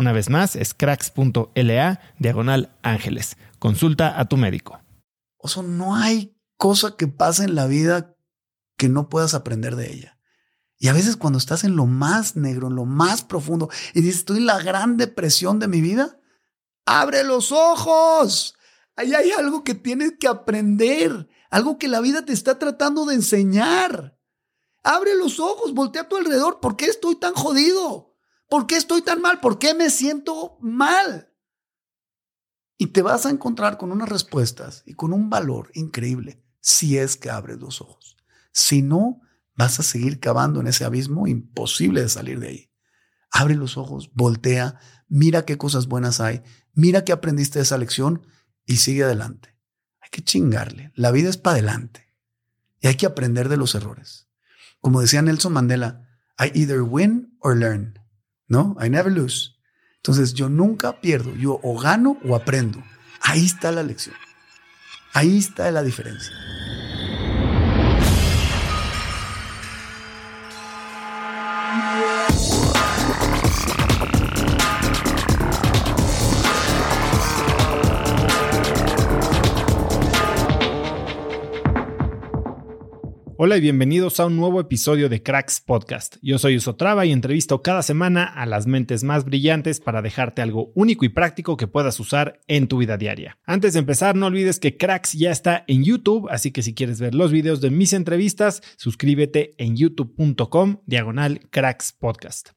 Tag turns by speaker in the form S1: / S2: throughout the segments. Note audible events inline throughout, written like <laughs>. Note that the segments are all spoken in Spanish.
S1: Una vez más, es cracks.la diagonal ángeles. Consulta a tu médico.
S2: O sea, no hay cosa que pase en la vida que no puedas aprender de ella. Y a veces cuando estás en lo más negro, en lo más profundo, y dices, estoy en la gran depresión de mi vida, abre los ojos. Ahí hay algo que tienes que aprender, algo que la vida te está tratando de enseñar. Abre los ojos, voltea a tu alrededor. ¿Por qué estoy tan jodido? ¿Por qué estoy tan mal? ¿Por qué me siento mal? Y te vas a encontrar con unas respuestas y con un valor increíble si es que abres los ojos. Si no, vas a seguir cavando en ese abismo imposible de salir de ahí. Abre los ojos, voltea, mira qué cosas buenas hay, mira qué aprendiste de esa lección y sigue adelante. Hay que chingarle. La vida es para adelante. Y hay que aprender de los errores. Como decía Nelson Mandela, I either win or learn. ¿No? I never lose. Entonces yo nunca pierdo, yo o gano o aprendo. Ahí está la lección. Ahí está la diferencia.
S1: Hola y bienvenidos a un nuevo episodio de Cracks Podcast. Yo soy Usotrava y entrevisto cada semana a las mentes más brillantes para dejarte algo único y práctico que puedas usar en tu vida diaria. Antes de empezar, no olvides que Cracks ya está en YouTube, así que si quieres ver los videos de mis entrevistas, suscríbete en youtube.com diagonal Cracks Podcast.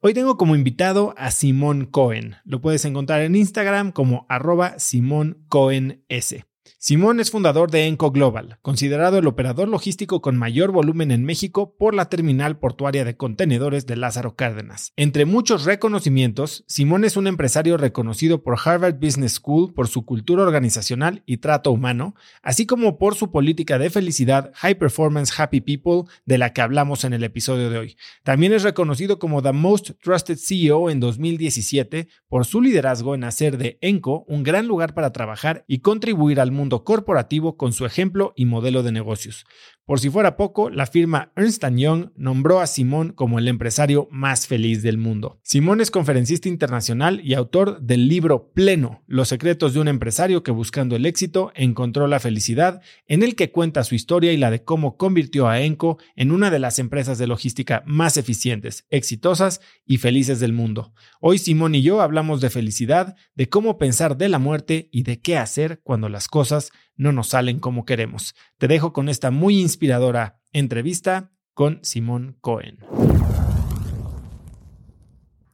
S1: Hoy tengo como invitado a Simón Cohen. Lo puedes encontrar en Instagram como arroba Simón Cohen S. Simón es fundador de Enco Global, considerado el operador logístico con mayor volumen en México por la terminal portuaria de contenedores de Lázaro Cárdenas. Entre muchos reconocimientos, Simón es un empresario reconocido por Harvard Business School por su cultura organizacional y trato humano, así como por su política de felicidad High Performance Happy People de la que hablamos en el episodio de hoy. También es reconocido como The Most Trusted CEO en 2017 por su liderazgo en hacer de Enco un gran lugar para trabajar y contribuir al mundo corporativo con su ejemplo y modelo de negocios. Por si fuera poco, la firma Ernst Young nombró a Simón como el empresario más feliz del mundo. Simón es conferencista internacional y autor del libro Pleno, Los secretos de un empresario que buscando el éxito encontró la felicidad, en el que cuenta su historia y la de cómo convirtió a Enco en una de las empresas de logística más eficientes, exitosas y felices del mundo. Hoy Simón y yo hablamos de felicidad, de cómo pensar de la muerte y de qué hacer cuando las cosas cosas no nos salen como queremos. Te dejo con esta muy inspiradora entrevista con Simón Cohen.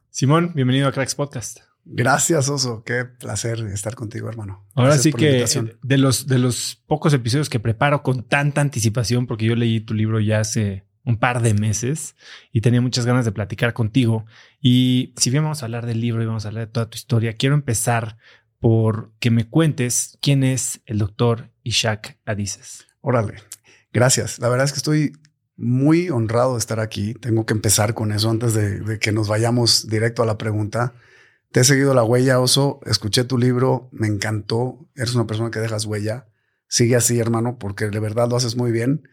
S1: Simón, bienvenido a Cracks Podcast.
S2: Gracias, Oso. Qué placer estar contigo, hermano.
S1: Ahora sí que de los, de los pocos episodios que preparo con tanta anticipación, porque yo leí tu libro ya hace un par de meses y tenía muchas ganas de platicar contigo. Y si bien vamos a hablar del libro y vamos a hablar de toda tu historia, quiero empezar por que me cuentes quién es el doctor Ishak Adises.
S2: Órale, gracias. La verdad es que estoy muy honrado de estar aquí. Tengo que empezar con eso antes de, de que nos vayamos directo a la pregunta. Te he seguido la huella, Oso. Escuché tu libro, me encantó. Eres una persona que dejas huella. Sigue así, hermano, porque de verdad lo haces muy bien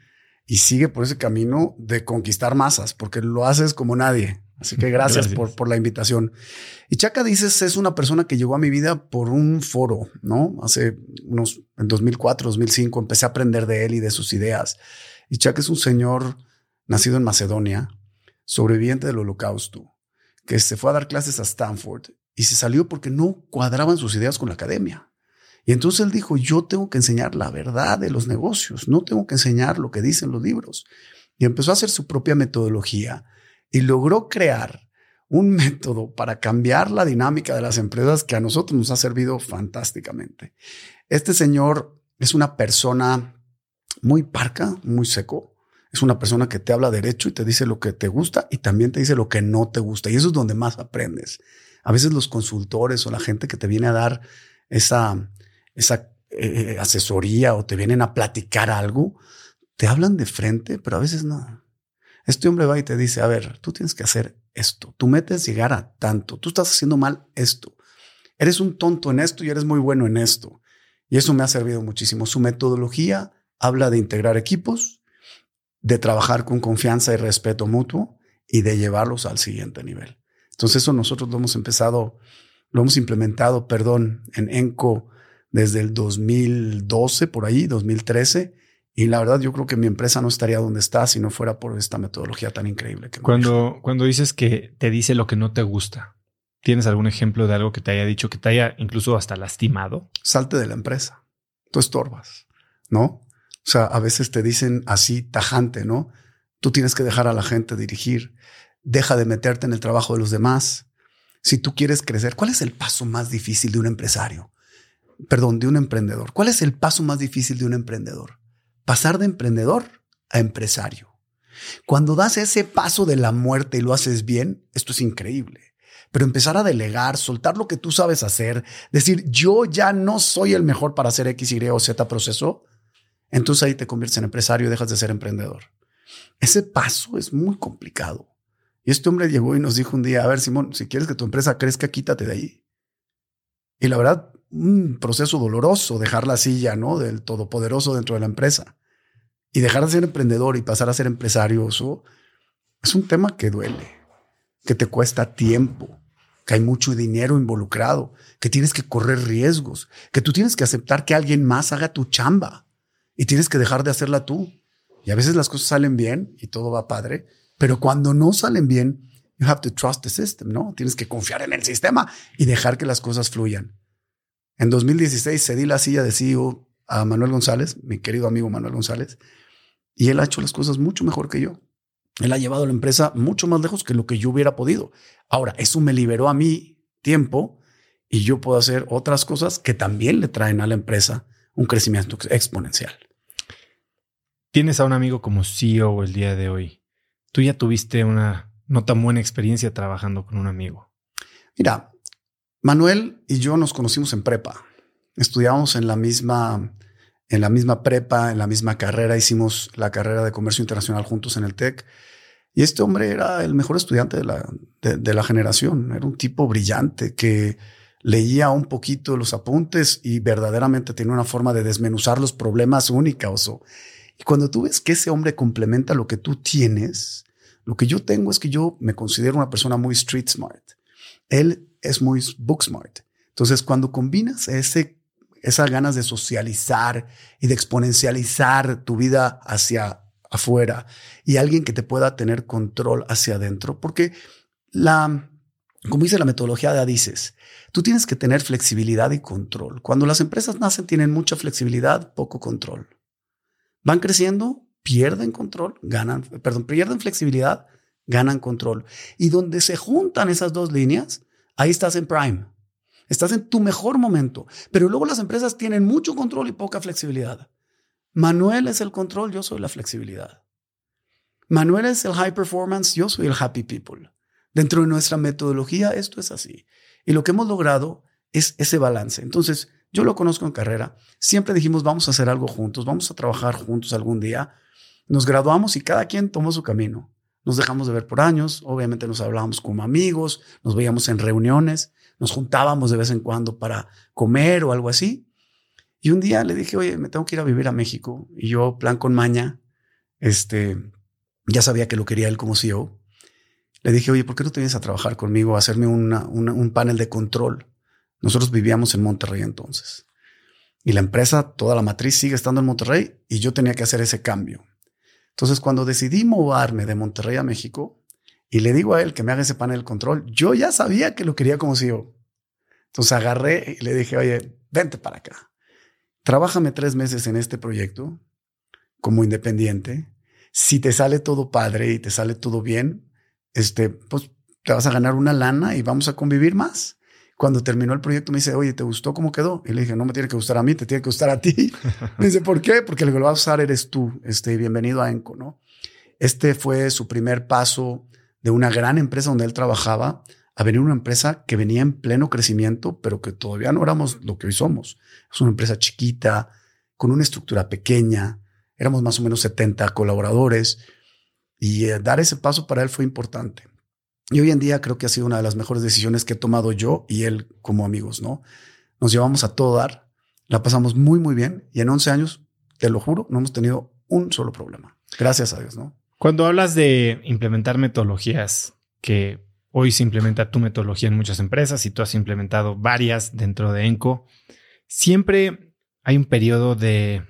S2: y sigue por ese camino de conquistar masas, porque lo haces como nadie. Así que gracias, Por, por la invitación. Y Chaca dices, es una persona que llegó a mi vida por un foro, ¿no? Hace unos, en 2004, 2005, empecé a aprender de él y de sus ideas. Y Chaca es un señor nacido en Macedonia, sobreviviente del holocausto, que se fue a dar clases a Stanford y se salió porque no cuadraban sus ideas con la academia. Y entonces él dijo, yo tengo que enseñar la verdad de los negocios, no tengo que enseñar lo que dicen los libros. Y empezó a hacer su propia metodología y logró crear un método para cambiar la dinámica de las empresas que a nosotros nos ha servido fantásticamente. Este señor es una persona muy parca, muy seco. Es una persona que te habla derecho y te dice lo que te gusta y también te dice lo que no te gusta. Y eso es donde más aprendes. A veces los consultores o la gente que te viene a dar esa, esa eh, asesoría o te vienen a platicar algo, te hablan de frente, pero a veces no. Este hombre va y te dice, a ver, tú tienes que hacer esto, tú metes llegar a tanto, tú estás haciendo mal esto, eres un tonto en esto y eres muy bueno en esto. Y eso me ha servido muchísimo. Su metodología habla de integrar equipos, de trabajar con confianza y respeto mutuo y de llevarlos al siguiente nivel. Entonces eso nosotros lo hemos empezado, lo hemos implementado, perdón, en ENCO desde el 2012, por ahí, 2013. Y la verdad, yo creo que mi empresa no estaría donde está si no fuera por esta metodología tan increíble. Que
S1: cuando, cuando dices que te dice lo que no te gusta, ¿tienes algún ejemplo de algo que te haya dicho que te haya incluso hasta lastimado?
S2: Salte de la empresa. Tú estorbas, ¿no? O sea, a veces te dicen así tajante, ¿no? Tú tienes que dejar a la gente dirigir. Deja de meterte en el trabajo de los demás. Si tú quieres crecer, ¿cuál es el paso más difícil de un empresario? perdón, de un emprendedor. ¿Cuál es el paso más difícil de un emprendedor? Pasar de emprendedor a empresario. Cuando das ese paso de la muerte y lo haces bien, esto es increíble. Pero empezar a delegar, soltar lo que tú sabes hacer, decir, yo ya no soy el mejor para hacer X, Y o Z proceso, entonces ahí te conviertes en empresario y dejas de ser emprendedor. Ese paso es muy complicado. Y este hombre llegó y nos dijo un día, a ver, Simón, si quieres que tu empresa crezca, quítate de ahí. Y la verdad, un proceso doloroso dejar la silla, ¿no? Del todopoderoso dentro de la empresa. Y dejar de ser emprendedor y pasar a ser empresario, eso es un tema que duele, que te cuesta tiempo, que hay mucho dinero involucrado, que tienes que correr riesgos, que tú tienes que aceptar que alguien más haga tu chamba y tienes que dejar de hacerla tú. Y a veces las cosas salen bien y todo va padre, pero cuando no salen bien, you have to trust the system, ¿no? Tienes que confiar en el sistema y dejar que las cosas fluyan. En 2016 cedí la silla de CEO a Manuel González, mi querido amigo Manuel González, y él ha hecho las cosas mucho mejor que yo. Él ha llevado la empresa mucho más lejos que lo que yo hubiera podido. Ahora, eso me liberó a mí tiempo y yo puedo hacer otras cosas que también le traen a la empresa un crecimiento exponencial.
S1: Tienes a un amigo como CEO el día de hoy. Tú ya tuviste una no tan buena experiencia trabajando con un amigo.
S2: Mira, Manuel y yo nos conocimos en prepa. Estudiábamos en la misma, en la misma prepa, en la misma carrera. Hicimos la carrera de comercio internacional juntos en el TEC. Y este hombre era el mejor estudiante de la, de, la generación. Era un tipo brillante que leía un poquito los apuntes y verdaderamente tenía una forma de desmenuzar los problemas única. Oso. Y cuando tú ves que ese hombre complementa lo que tú tienes, lo que yo tengo es que yo me considero una persona muy street smart. Él es muy book smart. Entonces, cuando combinas ese, esas ganas de socializar y de exponencializar tu vida hacia afuera y alguien que te pueda tener control hacia adentro, porque la, como dice la metodología de Adices, tú tienes que tener flexibilidad y control. Cuando las empresas nacen tienen mucha flexibilidad, poco control. Van creciendo, pierden control, ganan, perdón, pierden flexibilidad, ganan control. Y donde se juntan esas dos líneas, ahí estás en prime. Estás en tu mejor momento. Pero luego las empresas tienen mucho control y poca flexibilidad. Manuel es el control, yo soy la flexibilidad. Manuel es el high performance, yo soy el happy people. Dentro de nuestra metodología esto es así. Y lo que hemos logrado es ese balance. Entonces, yo lo conozco en carrera. Siempre dijimos, vamos a hacer algo juntos, vamos a trabajar juntos algún día. Nos graduamos y cada quien tomó su camino. Nos dejamos de ver por años, obviamente nos hablábamos como amigos, nos veíamos en reuniones, nos juntábamos de vez en cuando para comer o algo así. Y un día le dije, oye, me tengo que ir a vivir a México. Y yo, plan con maña, este, ya sabía que lo quería él como CEO. Le dije, oye, ¿por qué no te vienes a trabajar conmigo, a hacerme un panel de control? Nosotros vivíamos en Monterrey entonces. Y la empresa, toda la matriz sigue estando en Monterrey y yo tenía que hacer ese cambio. Entonces, cuando decidí moverme de Monterrey a México y le digo a él que me haga ese panel de control, yo ya sabía que lo quería como CEO. Entonces agarré y le dije, oye, vente para acá. Trabájame tres meses en este proyecto como independiente. Si te sale todo padre y te sale todo bien, este, pues te vas a ganar una lana y vamos a convivir más. Cuando terminó el proyecto me dice, oye, ¿te gustó cómo quedó? Y le dije, no me tiene que gustar a mí, te tiene que gustar a ti. <laughs> me dice, ¿por qué? Porque el que lo va a usar eres tú. Este, bienvenido a Enco, ¿no? Este fue su primer paso de una gran empresa donde él trabajaba a venir una empresa que venía en pleno crecimiento, pero que todavía no éramos lo que hoy somos. Es una empresa chiquita, con una estructura pequeña. Éramos más o menos 70 colaboradores y eh, dar ese paso para él fue importante. Y hoy en día creo que ha sido una de las mejores decisiones que he tomado yo y él como amigos, ¿no? Nos llevamos a todo dar, la pasamos muy, muy bien y en 11 años, te lo juro, no hemos tenido un solo problema. Gracias a Dios, ¿no?
S1: Cuando hablas de implementar metodologías, que hoy se implementa tu metodología en muchas empresas y tú has implementado varias dentro de Enco, siempre hay un periodo de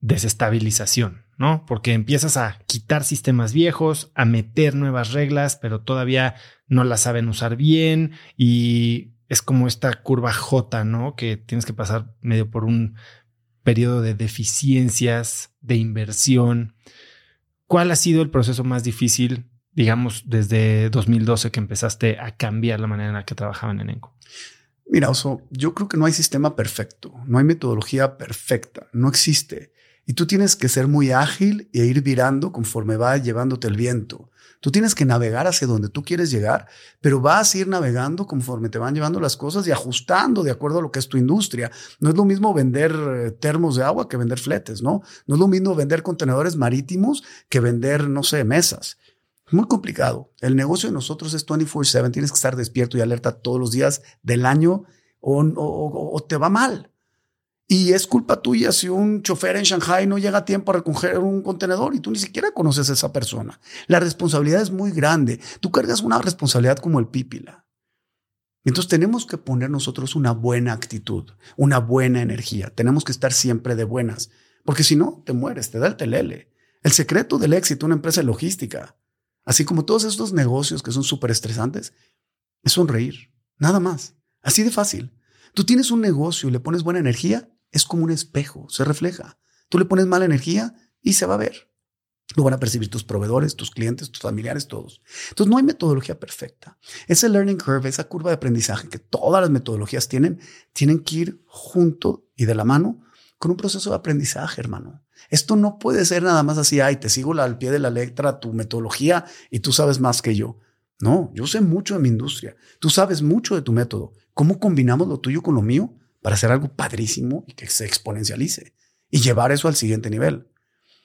S1: desestabilización. ¿No? Porque empiezas a quitar sistemas viejos, a meter nuevas reglas, pero todavía no las saben usar bien y es como esta curva J, ¿no? Que tienes que pasar medio por un periodo de deficiencias, de inversión. ¿Cuál ha sido el proceso más difícil, digamos, desde 2012 que empezaste a cambiar la manera en la que trabajaban en ENCO?
S2: Mira, Oso, yo creo que no hay sistema perfecto, no hay metodología perfecta, no existe. Y tú tienes que ser muy ágil e ir virando conforme va llevándote el viento. Tú tienes que navegar hacia donde tú quieres llegar, pero vas a ir navegando conforme te van llevando las cosas y ajustando de acuerdo a lo que es tu industria. No es lo mismo vender eh, termos de agua que vender fletes, ¿no? No es lo mismo vender contenedores marítimos que vender, no sé, mesas. Es muy complicado. El negocio de nosotros es 24/7. Tienes que estar despierto y alerta todos los días del año o, o te va mal. Y es culpa tuya si un chofer en Shanghai no llega a tiempo a recoger un contenedor y tú ni siquiera conoces a esa persona. La responsabilidad es muy grande. Tú cargas una responsabilidad como el pípila. Entonces tenemos que poner nosotros una buena actitud, una buena energía. Tenemos que estar siempre de buenas, porque si no, te mueres, te da el telele. El secreto del éxito de una empresa logística, así como todos estos negocios que son súper estresantes, es sonreír, nada más. Así de fácil. Tú tienes un negocio y le pones buena energía, es como un espejo, se refleja. Tú le pones mala energía y se va a ver. Lo van a percibir tus proveedores, tus clientes, tus familiares, todos. Entonces no hay metodología perfecta. Ese learning curve, esa curva de aprendizaje que todas las metodologías tienen, tienen que ir junto y de la mano con un proceso de aprendizaje, hermano. Esto no puede ser nada más así, ay, te sigo al pie de la letra tu metodología y tú sabes más que yo. No, yo sé mucho de mi industria. Tú sabes mucho de tu método. ¿Cómo combinamos lo tuyo con lo mío? Para hacer algo padrísimo y que se exponencialice y llevar eso al siguiente nivel.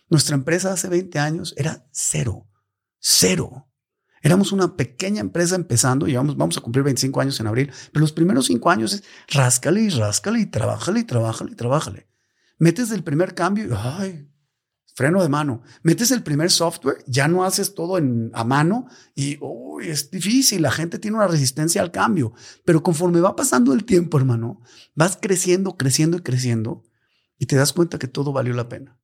S2: Nuestra empresa hace 20 años era cero, cero. Éramos una pequeña empresa empezando y vamos, a cumplir 25 años en abril, pero los primeros cinco años es ráscale y ráscale y trabájale y trabájale y trabájale. Metes el primer cambio y, ay, freno de mano. Metes el primer software, ya no haces todo a mano y es difícil, la gente tiene una resistencia al cambio, pero conforme va pasando el tiempo, hermano, vas creciendo, creciendo y creciendo y te das cuenta que todo valió la pena.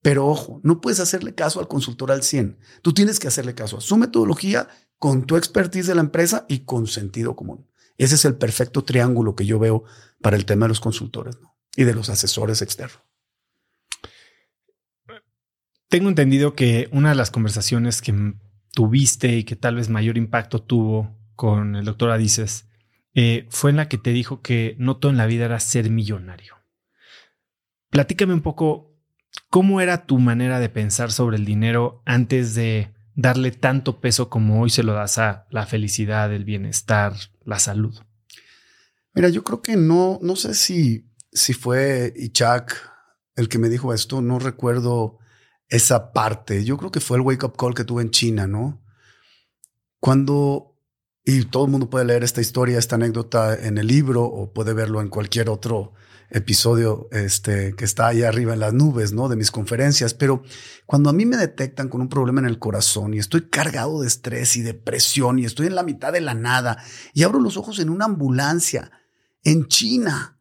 S2: Pero ojo, no puedes hacerle caso al consultor al 100. Tú tienes que hacerle caso a su metodología con tu expertise de la empresa y con sentido común. Ese es el perfecto triángulo que yo veo para el tema de los consultores y de los asesores externos.
S1: Tengo entendido que una de las conversaciones que tuviste y que tal vez mayor impacto tuvo con el doctor Adices eh, fue en la que te dijo que no todo en la vida era ser millonario. Platícame un poco cómo era tu manera de pensar sobre el dinero antes de darle tanto peso como hoy se lo das a la felicidad, el bienestar, la salud.
S2: Mira, yo creo que no, no sé si, si fue Ichak el que me dijo esto, no recuerdo esa parte. Yo creo que fue el wake up call que tuve en China, ¿no? Cuando, y todo el mundo puede leer esta historia, esta anécdota en el libro o puede verlo en cualquier otro episodio este, que está ahí arriba en las nubes, ¿no? De mis conferencias. Pero cuando a mí me detectan con un problema en el corazón y estoy cargado de estrés y depresión y estoy en la mitad de la nada y abro los ojos en una ambulancia en China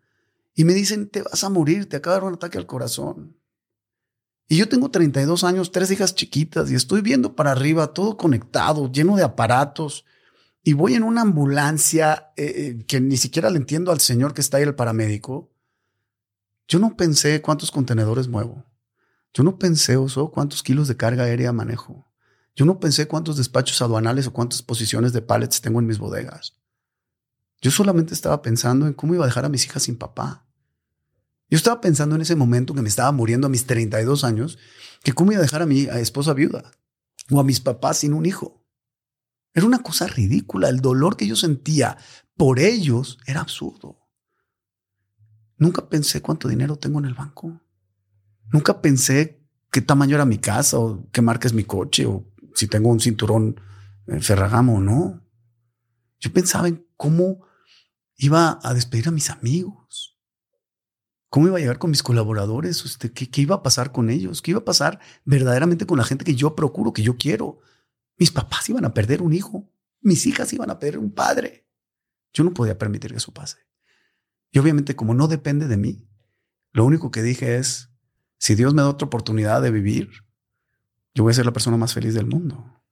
S2: y me dicen, te vas a morir, te acaba de dar un ataque al corazón. Y yo tengo 32 años, tres hijas chiquitas y estoy viendo para arriba todo conectado, lleno de aparatos. Y voy en una ambulancia eh, eh, que ni siquiera le entiendo al señor que está ahí, el paramédico. Yo no pensé cuántos contenedores muevo. Yo no pensé, Oso, cuántos kilos de carga aérea manejo. Yo no pensé cuántos despachos aduanales o cuántas posiciones de pallets tengo en mis bodegas. Yo solamente estaba pensando en cómo iba a dejar a mis hijas sin papá. Yo estaba pensando en ese momento que me estaba muriendo a mis 32 años, que cómo iba a dejar a mi esposa viuda o a mis papás sin un hijo. Era una cosa ridícula. El dolor que yo sentía por ellos era absurdo. Nunca pensé cuánto dinero tengo en el banco. Nunca pensé qué tamaño era mi casa o qué marca es mi coche o si tengo un cinturón eh, Ferragamo o no. Yo pensaba en cómo iba a despedir a mis amigos ¿Cómo iba a llegar con mis colaboradores? Este, ¿qué, ¿Qué iba a pasar con ellos? ¿Qué iba a pasar verdaderamente con la gente que yo procuro, que yo quiero? Mis papás iban a perder un hijo. Mis hijas iban a perder un padre. Yo no podía permitir que eso pase. Y obviamente como no depende de mí, lo único que dije es, si Dios me da otra oportunidad de vivir, yo voy a ser la persona más feliz del mundo.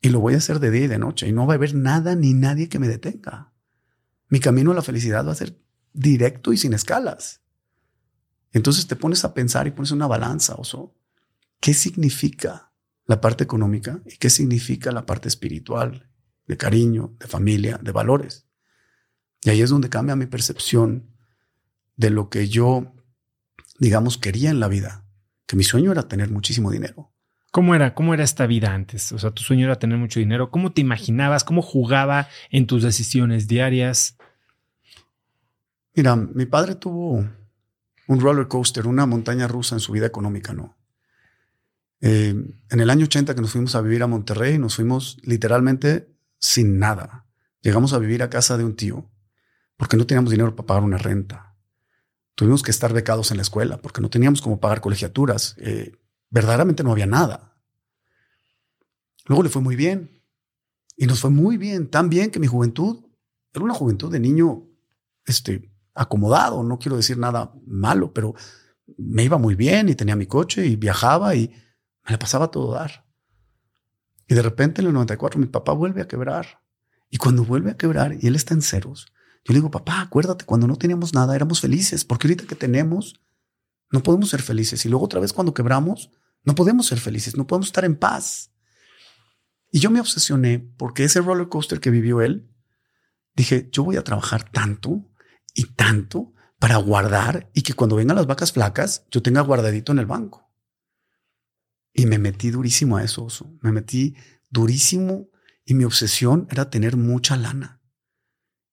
S2: Y lo voy a hacer de día y de noche. Y no va a haber nada ni nadie que me detenga. Mi camino a la felicidad va a ser directo y sin escalas. Entonces te pones a pensar y pones una balanza, oso. ¿Qué significa la parte económica y qué significa la parte espiritual, de cariño, de familia, de valores? Y ahí es donde cambia mi percepción de lo que yo, digamos, quería en la vida, que mi sueño era tener muchísimo dinero.
S1: ¿Cómo era? ¿Cómo era esta vida antes? O sea, tu sueño era tener mucho dinero. ¿Cómo te imaginabas? ¿Cómo jugaba en tus decisiones diarias?
S2: Mira, mi padre tuvo un roller coaster, una montaña rusa en su vida económica, no. Eh, en el año 80 que nos fuimos a vivir a Monterrey, nos fuimos literalmente sin nada. Llegamos a vivir a casa de un tío porque no teníamos dinero para pagar una renta. Tuvimos que estar becados en la escuela porque no teníamos cómo pagar colegiaturas. Eh, verdaderamente no había nada. Luego le fue muy bien. Y nos fue muy bien, tan bien que mi juventud era una juventud de niño este, acomodado, no quiero decir nada malo, pero me iba muy bien y tenía mi coche y viajaba y me la pasaba todo dar. Y de repente en el 94 mi papá vuelve a quebrar. Y cuando vuelve a quebrar y él está en ceros, yo le digo, papá, acuérdate, cuando no teníamos nada éramos felices, porque ahorita que tenemos, no podemos ser felices. Y luego otra vez cuando quebramos, no podemos ser felices, no podemos estar en paz. Y yo me obsesioné porque ese roller coaster que vivió él, dije, yo voy a trabajar tanto y tanto para guardar y que cuando vengan las vacas flacas yo tenga guardadito en el banco. Y me metí durísimo a eso, me metí durísimo y mi obsesión era tener mucha lana.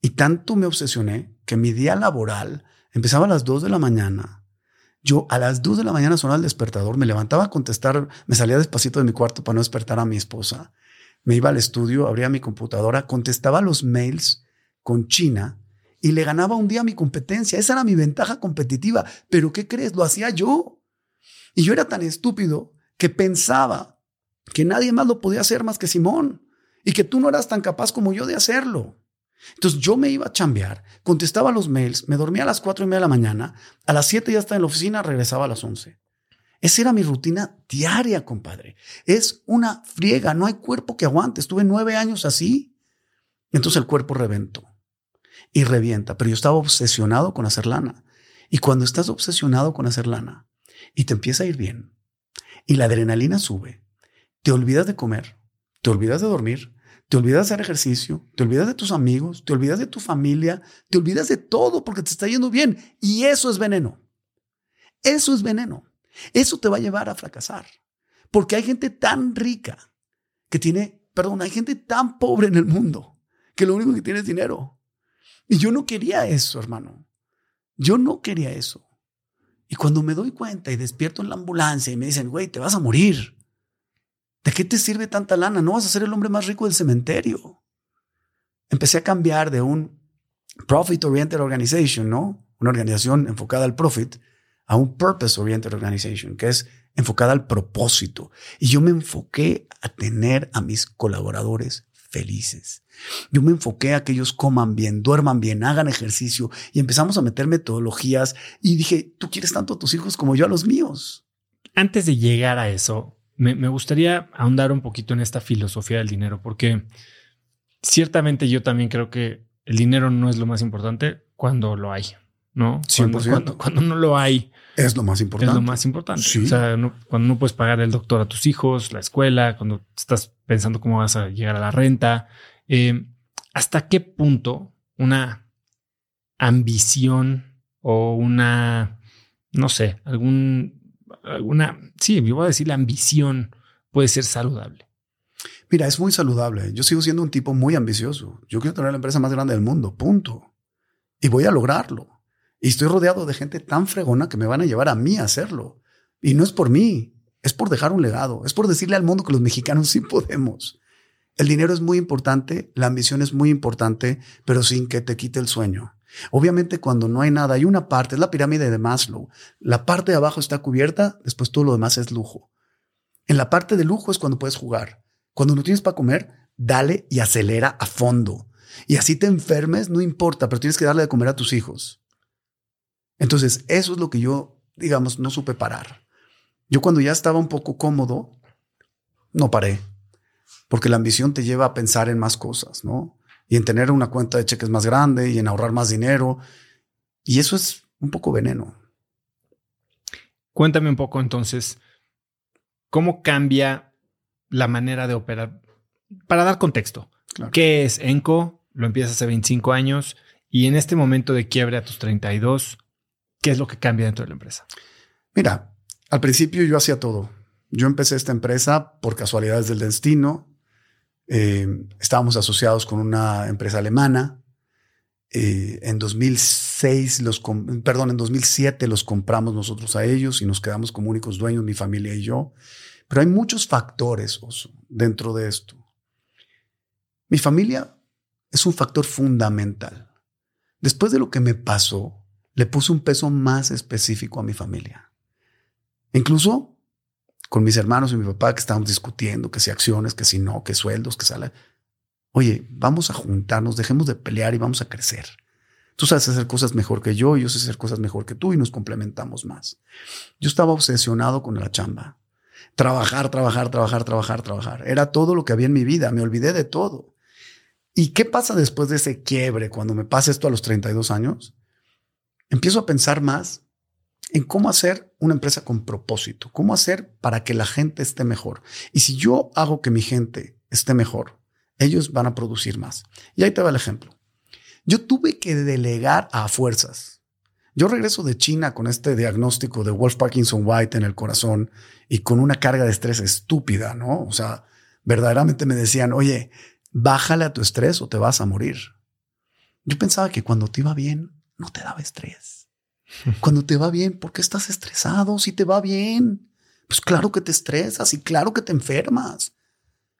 S2: Y tanto me obsesioné que mi día laboral empezaba a las 2 de la mañana. Yo a las 2 de la mañana sonaba el despertador, me levantaba a contestar, me salía despacito de mi cuarto para no despertar a mi esposa. Me iba al estudio, abría mi computadora, contestaba los mails con China y le ganaba un día mi competencia. Esa era mi ventaja competitiva. Pero ¿qué crees? Lo hacía yo. Y yo era tan estúpido que pensaba que nadie más lo podía hacer más que Simón y que tú no eras tan capaz como yo de hacerlo. Entonces yo me iba a chambear, contestaba los mails, me dormía a las cuatro y media de la mañana, a las siete ya estaba en la oficina, regresaba a las once. Esa era mi rutina diaria, compadre. Es una friega, no hay cuerpo que aguante. Estuve nueve años así. Entonces el cuerpo reventó y revienta, pero yo estaba obsesionado con hacer lana. Y cuando estás obsesionado con hacer lana y te empieza a ir bien y la adrenalina sube, te olvidas de comer, te olvidas de dormir, te olvidas de hacer ejercicio, te olvidas de tus amigos, te olvidas de tu familia, te olvidas de todo porque te está yendo bien. Y eso es veneno. Eso es veneno. Eso te va a llevar a fracasar. Porque hay gente tan rica que tiene, perdón, hay gente tan pobre en el mundo que lo único que tiene es dinero. Y yo no quería eso, hermano. Yo no quería eso. Y cuando me doy cuenta y despierto en la ambulancia y me dicen, güey, te vas a morir. ¿De qué te sirve tanta lana? No vas a ser el hombre más rico del cementerio. Empecé a cambiar de un Profit Oriented Organization, ¿no? Una organización enfocada al profit, a un Purpose Oriented Organization, que es enfocada al propósito. Y yo me enfoqué a tener a mis colaboradores felices. Yo me enfoqué a que ellos coman bien, duerman bien, hagan ejercicio y empezamos a meter metodologías y dije, tú quieres tanto a tus hijos como yo a los míos.
S1: Antes de llegar a eso, me, me gustaría ahondar un poquito en esta filosofía del dinero, porque ciertamente yo también creo que el dinero no es lo más importante cuando lo hay. ¿No? Cuando, cuando, no lo hay.
S2: Es lo más importante.
S1: Es lo más importante. O sea, cuando no puedes pagar el doctor a tus hijos, la escuela, cuando estás pensando cómo vas a llegar a la renta. Eh, ¿Hasta qué punto una ambición o una, no sé, algún, alguna, sí, yo voy a decir la ambición puede ser saludable?
S2: Mira, es muy saludable. Yo sigo siendo un tipo muy ambicioso. Yo quiero tener la empresa más grande del mundo, punto. Y voy a lograrlo. Y estoy rodeado de gente tan fregona que me van a llevar a mí a hacerlo. Y no es por mí, es por dejar un legado, es por decirle al mundo que los mexicanos sí podemos. El dinero es muy importante, la ambición es muy importante, pero sin que te quite el sueño. Obviamente cuando no hay nada, hay una parte, es la pirámide de Maslow. La parte de abajo está cubierta, después todo lo demás es lujo. En la parte de lujo es cuando puedes jugar. Cuando no tienes para comer, dale y acelera a fondo. Y así te enfermes, no importa, pero tienes que darle de comer a tus hijos. Entonces, eso es lo que yo, digamos, no supe parar. Yo cuando ya estaba un poco cómodo, no paré, porque la ambición te lleva a pensar en más cosas, ¿no? Y en tener una cuenta de cheques más grande y en ahorrar más dinero. Y eso es un poco veneno.
S1: Cuéntame un poco entonces, ¿cómo cambia la manera de operar? Para dar contexto, ¿qué es ENCO? Lo empiezas hace 25 años y en este momento de quiebre a tus 32, ¿Qué es lo que cambia dentro de la empresa?
S2: Mira, al principio yo hacía todo. Yo empecé esta empresa por casualidades del destino. Eh, estábamos asociados con una empresa alemana. Eh, en 2006, los perdón, en 2007 los compramos nosotros a ellos y nos quedamos como únicos dueños, mi familia y yo. Pero hay muchos factores dentro de esto. Mi familia es un factor fundamental. Después de lo que me pasó, le puse un peso más específico a mi familia. Incluso con mis hermanos y mi papá que estábamos discutiendo que si acciones, que si no, que sueldos, que sale. Oye, vamos a juntarnos, dejemos de pelear y vamos a crecer. Tú sabes hacer cosas mejor que yo, yo sé hacer cosas mejor que tú y nos complementamos más. Yo estaba obsesionado con la chamba. Trabajar, trabajar, trabajar, trabajar, trabajar. Era todo lo que había en mi vida. Me olvidé de todo. ¿Y qué pasa después de ese quiebre cuando me pasa esto a los 32 años? Empiezo a pensar más en cómo hacer una empresa con propósito, cómo hacer para que la gente esté mejor. Y si yo hago que mi gente esté mejor, ellos van a producir más. Y ahí te va el ejemplo. Yo tuve que delegar a fuerzas. Yo regreso de China con este diagnóstico de Wolf Parkinson White en el corazón y con una carga de estrés estúpida, ¿no? O sea, verdaderamente me decían, oye, bájale a tu estrés o te vas a morir. Yo pensaba que cuando te iba bien, no te daba estrés. Cuando te va bien, ¿por qué estás estresado si te va bien? Pues claro que te estresas y claro que te enfermas.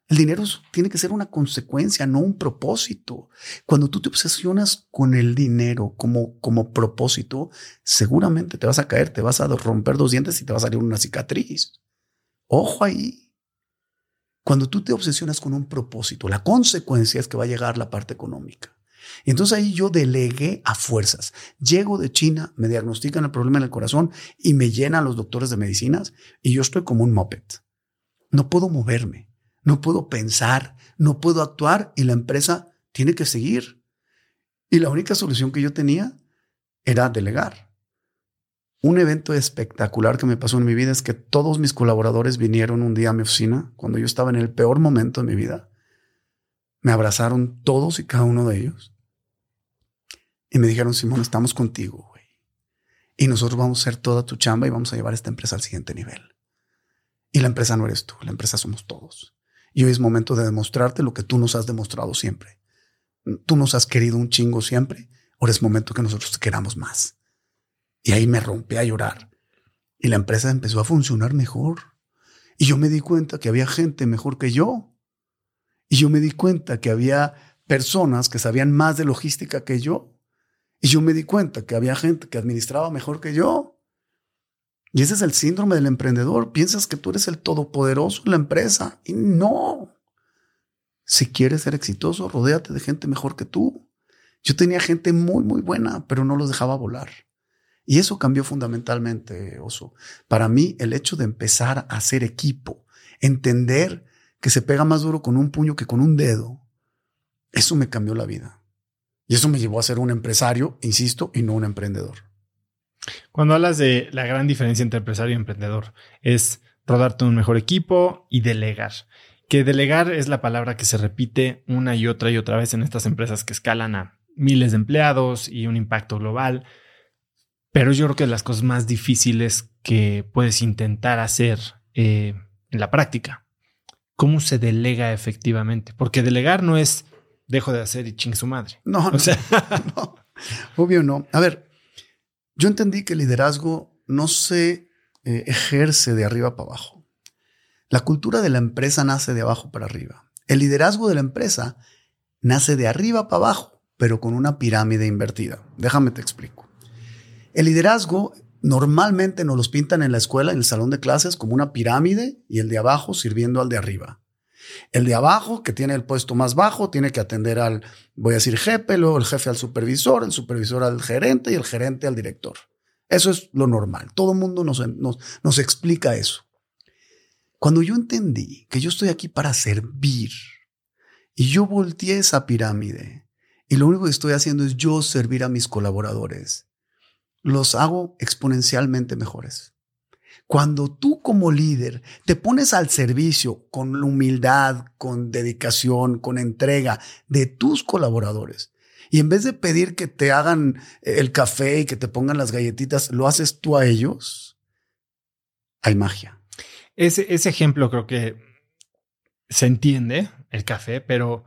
S2: El dinero tiene que ser una consecuencia, no un propósito. Cuando tú te obsesionas con el dinero como, como propósito, seguramente te vas a caer, te vas a romper dos dientes y te va a salir una cicatriz. Ojo ahí. Cuando tú te obsesionas con un propósito, la consecuencia es que va a llegar la parte económica. Y entonces ahí yo delegué a fuerzas. Llego de China, me diagnostican el problema en el corazón y me llenan los doctores de medicinas y yo estoy como un moped. No puedo moverme, no puedo pensar, no puedo actuar y la empresa tiene que seguir. Y la única solución que yo tenía era delegar. Un evento espectacular que me pasó en mi vida es que todos mis colaboradores vinieron un día a mi oficina cuando yo estaba en el peor momento de mi vida. Me abrazaron todos y cada uno de ellos. Y me dijeron, Simón, estamos contigo, güey. Y nosotros vamos a hacer toda tu chamba y vamos a llevar esta empresa al siguiente nivel. Y la empresa no eres tú, la empresa somos todos. Y hoy es momento de demostrarte lo que tú nos has demostrado siempre. Tú nos has querido un chingo siempre. Ahora es momento que nosotros queramos más. Y ahí me rompí a llorar. Y la empresa empezó a funcionar mejor. Y yo me di cuenta que había gente mejor que yo. Y yo me di cuenta que había personas que sabían más de logística que yo. Y yo me di cuenta que había gente que administraba mejor que yo. Y ese es el síndrome del emprendedor. Piensas que tú eres el todopoderoso en la empresa. Y no. Si quieres ser exitoso, rodéate de gente mejor que tú. Yo tenía gente muy, muy buena, pero no los dejaba volar. Y eso cambió fundamentalmente, Oso. Para mí, el hecho de empezar a hacer equipo, entender que se pega más duro con un puño que con un dedo, eso me cambió la vida. Y eso me llevó a ser un empresario, insisto, y no un emprendedor.
S1: Cuando hablas de la gran diferencia entre empresario y emprendedor, es rodarte un mejor equipo y delegar. Que delegar es la palabra que se repite una y otra y otra vez en estas empresas que escalan a miles de empleados y un impacto global. Pero yo creo que es las cosas más difíciles que puedes intentar hacer eh, en la práctica. ¿Cómo se delega efectivamente? Porque delegar no es dejo de hacer y ching su madre.
S2: No, no, sea, <laughs> no, obvio no. A ver, yo entendí que el liderazgo no se eh, ejerce de arriba para abajo. La cultura de la empresa nace de abajo para arriba. El liderazgo de la empresa nace de arriba para abajo, pero con una pirámide invertida. Déjame te explico. El liderazgo normalmente nos los pintan en la escuela, en el salón de clases, como una pirámide y el de abajo sirviendo al de arriba. El de abajo, que tiene el puesto más bajo, tiene que atender al, voy a decir, jefe, luego el jefe al supervisor, el supervisor al gerente y el gerente al director. Eso es lo normal. Todo el mundo nos, nos, nos explica eso. Cuando yo entendí que yo estoy aquí para servir y yo volteé esa pirámide y lo único que estoy haciendo es yo servir a mis colaboradores los hago exponencialmente mejores. Cuando tú como líder te pones al servicio con humildad, con dedicación, con entrega de tus colaboradores, y en vez de pedir que te hagan el café y que te pongan las galletitas, lo haces tú a ellos, hay magia.
S1: Ese, ese ejemplo creo que se entiende, el café, pero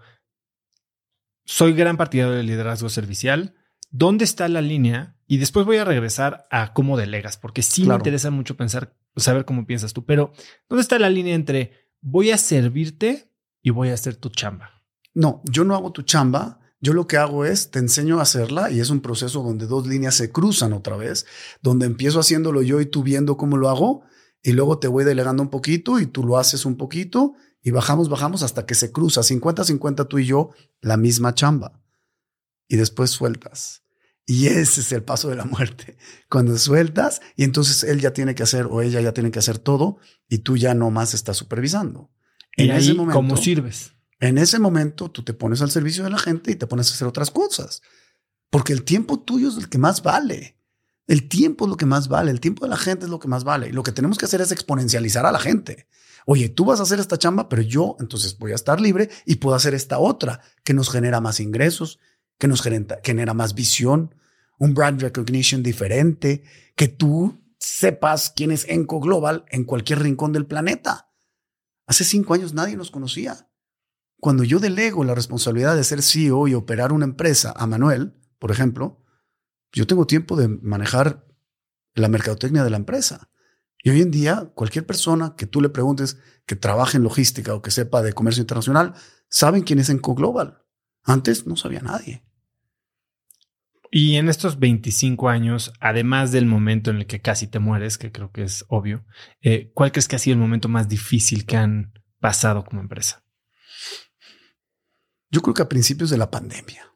S1: soy gran partidario del liderazgo servicial. ¿Dónde está la línea y después voy a regresar a cómo delegas, porque sí me interesa mucho pensar, saber cómo piensas tú. Pero, ¿dónde está la línea entre voy a servirte y voy a hacer tu chamba?
S2: No, yo no hago tu chamba. Yo lo que hago es te enseño a hacerla y es un proceso donde dos líneas se cruzan otra vez, donde empiezo haciéndolo yo y tú viendo cómo lo hago y luego te voy delegando un poquito y tú lo haces un poquito y bajamos, bajamos hasta que se cruza 50-50 tú y yo la misma chamba y después sueltas y ese es el paso de la muerte. Cuando sueltas y entonces él ya tiene que hacer o ella ya tiene que hacer todo y tú ya no más estás supervisando.
S1: En ese momento, ¿cómo sirves?
S2: En ese momento tú te pones al servicio de la gente y te pones a hacer otras cosas. Porque el tiempo tuyo es el que más vale. El tiempo es lo que más vale. El tiempo de la gente es lo que más vale. Y lo que tenemos que hacer es exponencializar a la gente. Oye, tú vas a hacer esta chamba, pero yo entonces voy a estar libre y puedo hacer esta otra que nos genera más ingresos, que nos genera, más visión, un brand recognition diferente, que tú sepas quién es Enco Global en cualquier rincón del planeta. Hace cinco años nadie nos conocía. Cuando yo delego la responsabilidad de ser CEO y operar una empresa a Manuel, por ejemplo, yo tengo tiempo de manejar la mercadotecnia de la empresa. Y hoy en día, cualquier persona que tú le preguntes que trabaje en logística o que sepa de comercio internacional, saben quién es Enco Global. Antes no sabía nadie.
S1: Y en estos 25 años, además del momento en el que casi te mueres, que creo que es obvio, eh, ¿cuál crees que ha sido el momento más difícil que han pasado como empresa?
S2: Yo creo que a principios de la pandemia.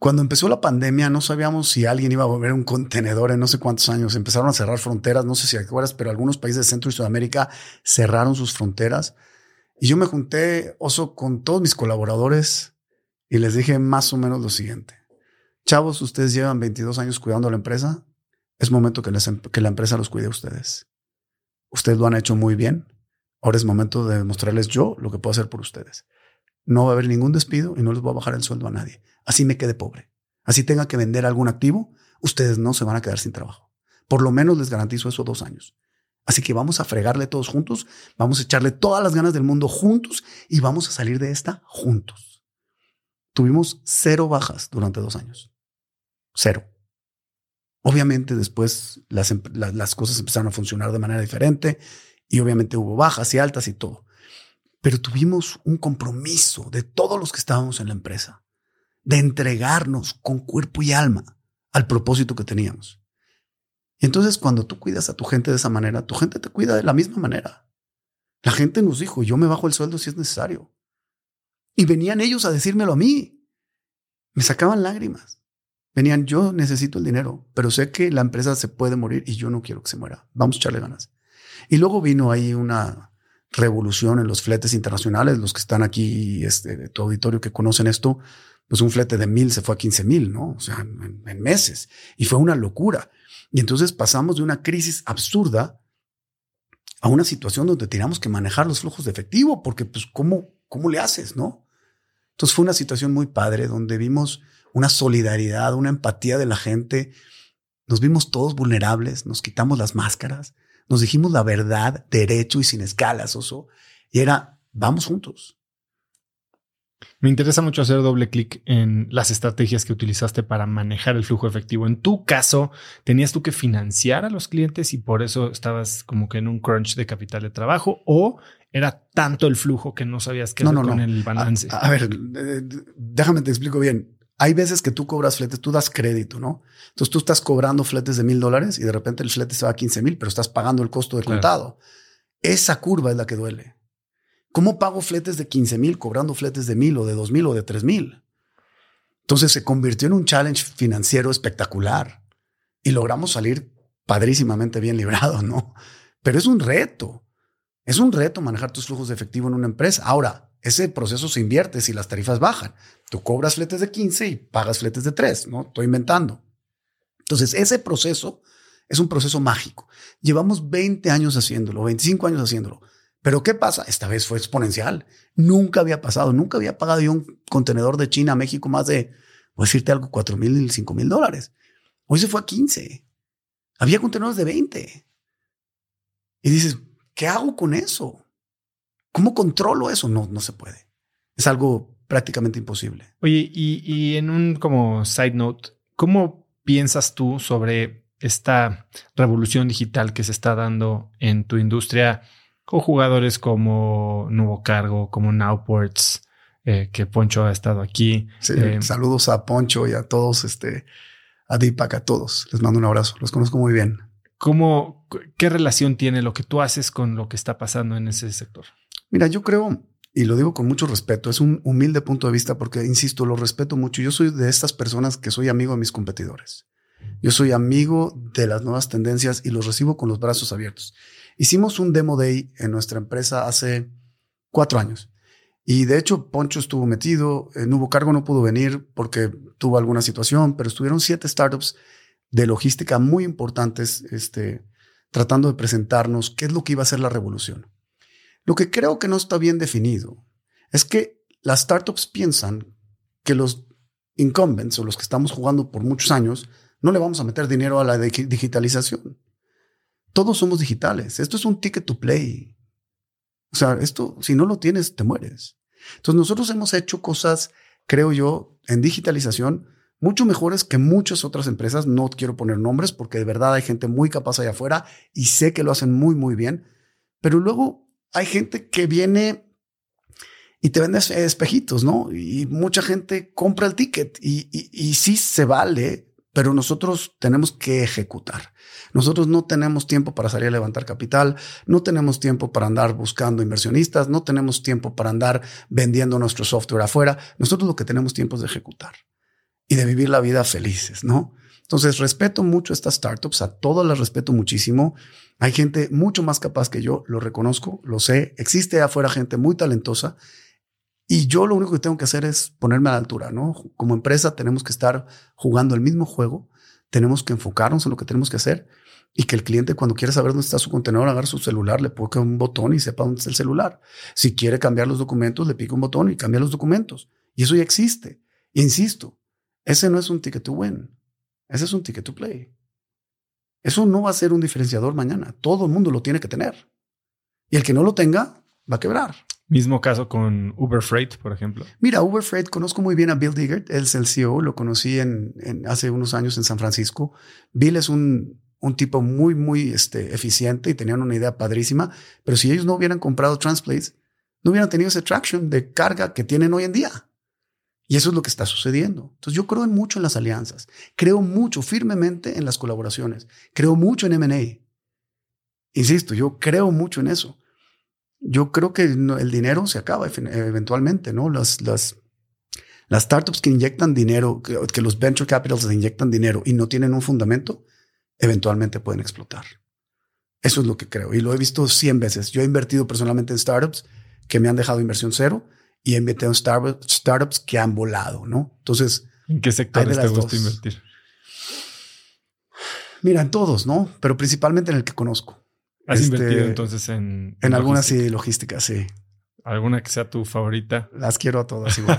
S2: Cuando empezó la pandemia, no sabíamos si alguien iba a volver un contenedor en no sé cuántos años. Empezaron a cerrar fronteras, no sé si acuerdas, pero algunos países de Centro y Sudamérica cerraron sus fronteras. Y yo me junté, oso, con todos mis colaboradores y les dije más o menos lo siguiente. Chavos, ustedes llevan 22 años cuidando la empresa. Es momento que, em-, que la empresa los cuide a ustedes. Ustedes lo han hecho muy bien. Ahora es momento de demostrarles yo lo que puedo hacer por ustedes. No va a haber ningún despido y no les voy a bajar el sueldo a nadie. Así me quede pobre. Así tenga que vender algún activo, ustedes no se van a quedar sin trabajo. Por lo menos les garantizo eso dos años. Así que vamos a fregarle todos juntos, vamos a echarle todas las ganas del mundo juntos y vamos a salir de esta juntos. Tuvimos cero bajas durante dos años. Cero. Obviamente después las, em, las, cosas empezaron a funcionar de manera diferente y obviamente hubo bajas y altas y todo. Pero tuvimos un compromiso de todos los que estábamos en la empresa, de entregarnos con cuerpo y alma al propósito que teníamos. Y entonces cuando tú cuidas a tu gente de esa manera, tu gente te cuida de la misma manera. La gente nos dijo, yo me bajo el sueldo si es necesario. Y venían ellos a decírmelo a mí. Me sacaban lágrimas. Venían, yo necesito el dinero, pero sé que la empresa se puede morir y yo no quiero que se muera. Vamos a echarle ganas. Y luego vino ahí una revolución en los fletes internacionales, los que están aquí, este, de tu auditorio que conocen esto, pues un flete de mil se fue a 15 mil, ¿no? O sea, en, meses. Y fue una locura. Y entonces pasamos de una crisis absurda a una situación donde teníamos que manejar los flujos de efectivo, porque pues, ¿cómo, cómo le haces, no? Entonces fue una situación muy padre donde vimos una solidaridad, una empatía de la gente. Nos vimos todos vulnerables, nos quitamos las máscaras, nos dijimos la verdad derecho y sin escalas, oso. Y era, vamos juntos.
S1: Me interesa mucho hacer doble clic en las estrategias que utilizaste para manejar el flujo efectivo. En tu caso, ¿tenías tú que financiar a los clientes y por eso estabas como que en un crunch de capital de trabajo o era tanto el flujo que no sabías qué hacer con el balance?
S2: a, ver, eh, déjame te explico bien hay veces que tú cobras fletes, tú das crédito, ¿no? Entonces tú estás cobrando fletes de mil dólares y de repente el flete se va a 15 mil, pero estás pagando el costo de contado. Esa curva es la que duele. ¿Cómo pago fletes de 15 mil cobrando fletes de mil o de dos mil o de tres mil? Entonces se convirtió en un challenge financiero espectacular y logramos salir padrísimamente bien librados, ¿no? Pero es un reto. Es un reto manejar tus flujos de efectivo en una empresa. Ahora, ese proceso se invierte si las tarifas bajan. Tú cobras fletes de 15 y pagas fletes de 3, ¿no? Estoy inventando. Entonces, ese proceso es un proceso mágico. Llevamos 20 años haciéndolo, 25 años haciéndolo. Pero ¿qué pasa? Esta vez fue exponencial. Nunca había pasado, nunca había pagado yo un contenedor de China a México más de, voy a decirte algo, 4 mil, 5 mil dólares. Hoy se fue a 15. Había contenedores de 20. Y dices, ¿qué hago con eso? ¿Cómo controlo eso? No, no se puede. Es algo prácticamente imposible.
S1: Oye, y, en un como side note, ¿cómo piensas tú sobre esta revolución digital que se está dando en tu industria con jugadores como Nuevo Cargo, como Nowports, eh, que Poncho ha estado aquí?
S2: Eh, saludos a Poncho y a todos, este, a Deepak, a todos. Les mando un abrazo. Los conozco muy bien.
S1: ¿Cómo, qué relación tiene lo que tú haces con lo que está pasando en ese sector?
S2: Mira, yo creo, y lo digo con mucho respeto, es un humilde punto de vista porque, insisto, lo respeto mucho. Yo soy de estas personas que soy amigo de mis competidores. Yo soy amigo de las nuevas tendencias y los recibo con los brazos abiertos. Hicimos un demo day en nuestra empresa hace cuatro años. Y de hecho, Poncho estuvo metido, en Nuevo Cargo no pudo venir porque tuvo alguna situación, pero estuvieron siete startups de logística muy importantes, este, tratando de presentarnos qué es lo que iba a ser la revolución. Lo que creo que no está bien definido es que las startups piensan que los incumbents o los que estamos jugando por muchos años no le vamos a meter dinero a la digitalización. Todos somos digitales. Esto es un ticket to play. O sea, esto, si no lo tienes, te mueres. Entonces, nosotros hemos hecho cosas, creo yo, en digitalización mucho mejores que muchas otras empresas. No quiero poner nombres porque de verdad hay gente muy capaz allá afuera y sé que lo hacen muy, muy bien. Pero luego hay gente que viene y te vende espejitos, ¿no? Y mucha gente compra el ticket y, y, sí se vale, pero nosotros tenemos que ejecutar. Nosotros no tenemos tiempo para salir a levantar capital, no tenemos tiempo para andar buscando inversionistas, no tenemos tiempo para andar vendiendo nuestro software afuera. Nosotros lo que tenemos tiempo es de ejecutar. Y de vivir la vida felices, ¿no? Entonces, respeto mucho estas startups, a todas las respeto muchísimo. Hay gente mucho más capaz que yo, lo reconozco, lo sé. Existe afuera gente muy talentosa y yo lo único que tengo que hacer es ponerme a la altura, ¿no? Como empresa tenemos que estar jugando el mismo juego, tenemos que enfocarnos en lo que tenemos que hacer y que el cliente cuando quiere saber dónde está su contenedor, agarre su celular, le ponga un botón y sepa dónde está el celular. Si quiere cambiar los documentos, le pica un botón y cambia los documentos. Y eso ya existe. Insisto, ese no es un ticket to win. Ese es un ticket to play. Eso no va a ser un diferenciador mañana. Todo el mundo lo tiene que tener. Y el que no lo tenga va a quebrar.
S1: Mismo caso con Uber Freight, por ejemplo.
S2: Mira, Uber Freight, conozco muy bien a Bill Diggert, él es el CEO, lo conocí en, hace unos años en San Francisco. Bill es un, un tipo muy, muy este, eficiente y tenían una idea padrísima, pero si ellos no hubieran comprado Transplace, no hubieran tenido ese traction de carga que tienen hoy en día. Y eso es lo que está sucediendo. Entonces yo creo mucho en las alianzas, creo mucho firmemente en las colaboraciones, creo mucho en M&A. Insisto, yo creo mucho en eso yo creo que el dinero se acaba eventualmente, ¿no? Las, startups que inyectan dinero, que, los venture capitals inyectan dinero y no tienen un fundamento, eventualmente pueden explotar. Eso es lo que creo y lo he visto 100 veces. Yo he invertido personalmente en startups que me han dejado inversión cero y he invertido en startups, que han volado, ¿no? Entonces,
S1: ¿en qué sectores te gusta invertir?
S2: Mira, en todos, ¿no? Pero principalmente en el que conozco.
S1: ¿Has este, invertido entonces en...
S2: En, algunas sí, logística, sí.
S1: ¿Alguna que sea tu favorita?
S2: Las quiero a todas igual.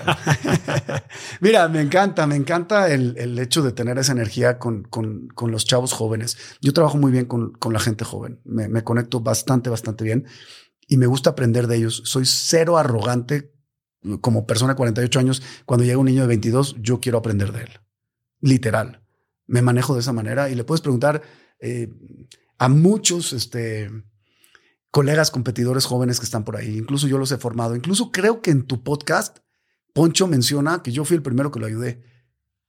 S2: <laughs> Mira, me encanta, me encanta el, el hecho de tener esa energía con, con, con, los chavos jóvenes. Yo trabajo muy bien con, con la gente joven. Me, me, conecto bastante, bastante bien y me gusta aprender de ellos. Soy cero arrogante como persona de 48 años. Cuando llega un niño de 22, yo quiero aprender de él. Literal. Me manejo de esa manera y le puedes preguntar, eh, a muchos este, colegas competidores jóvenes que están por ahí. Incluso yo los he formado. Incluso creo que en tu podcast, Poncho menciona que yo fui el primero que lo ayudé.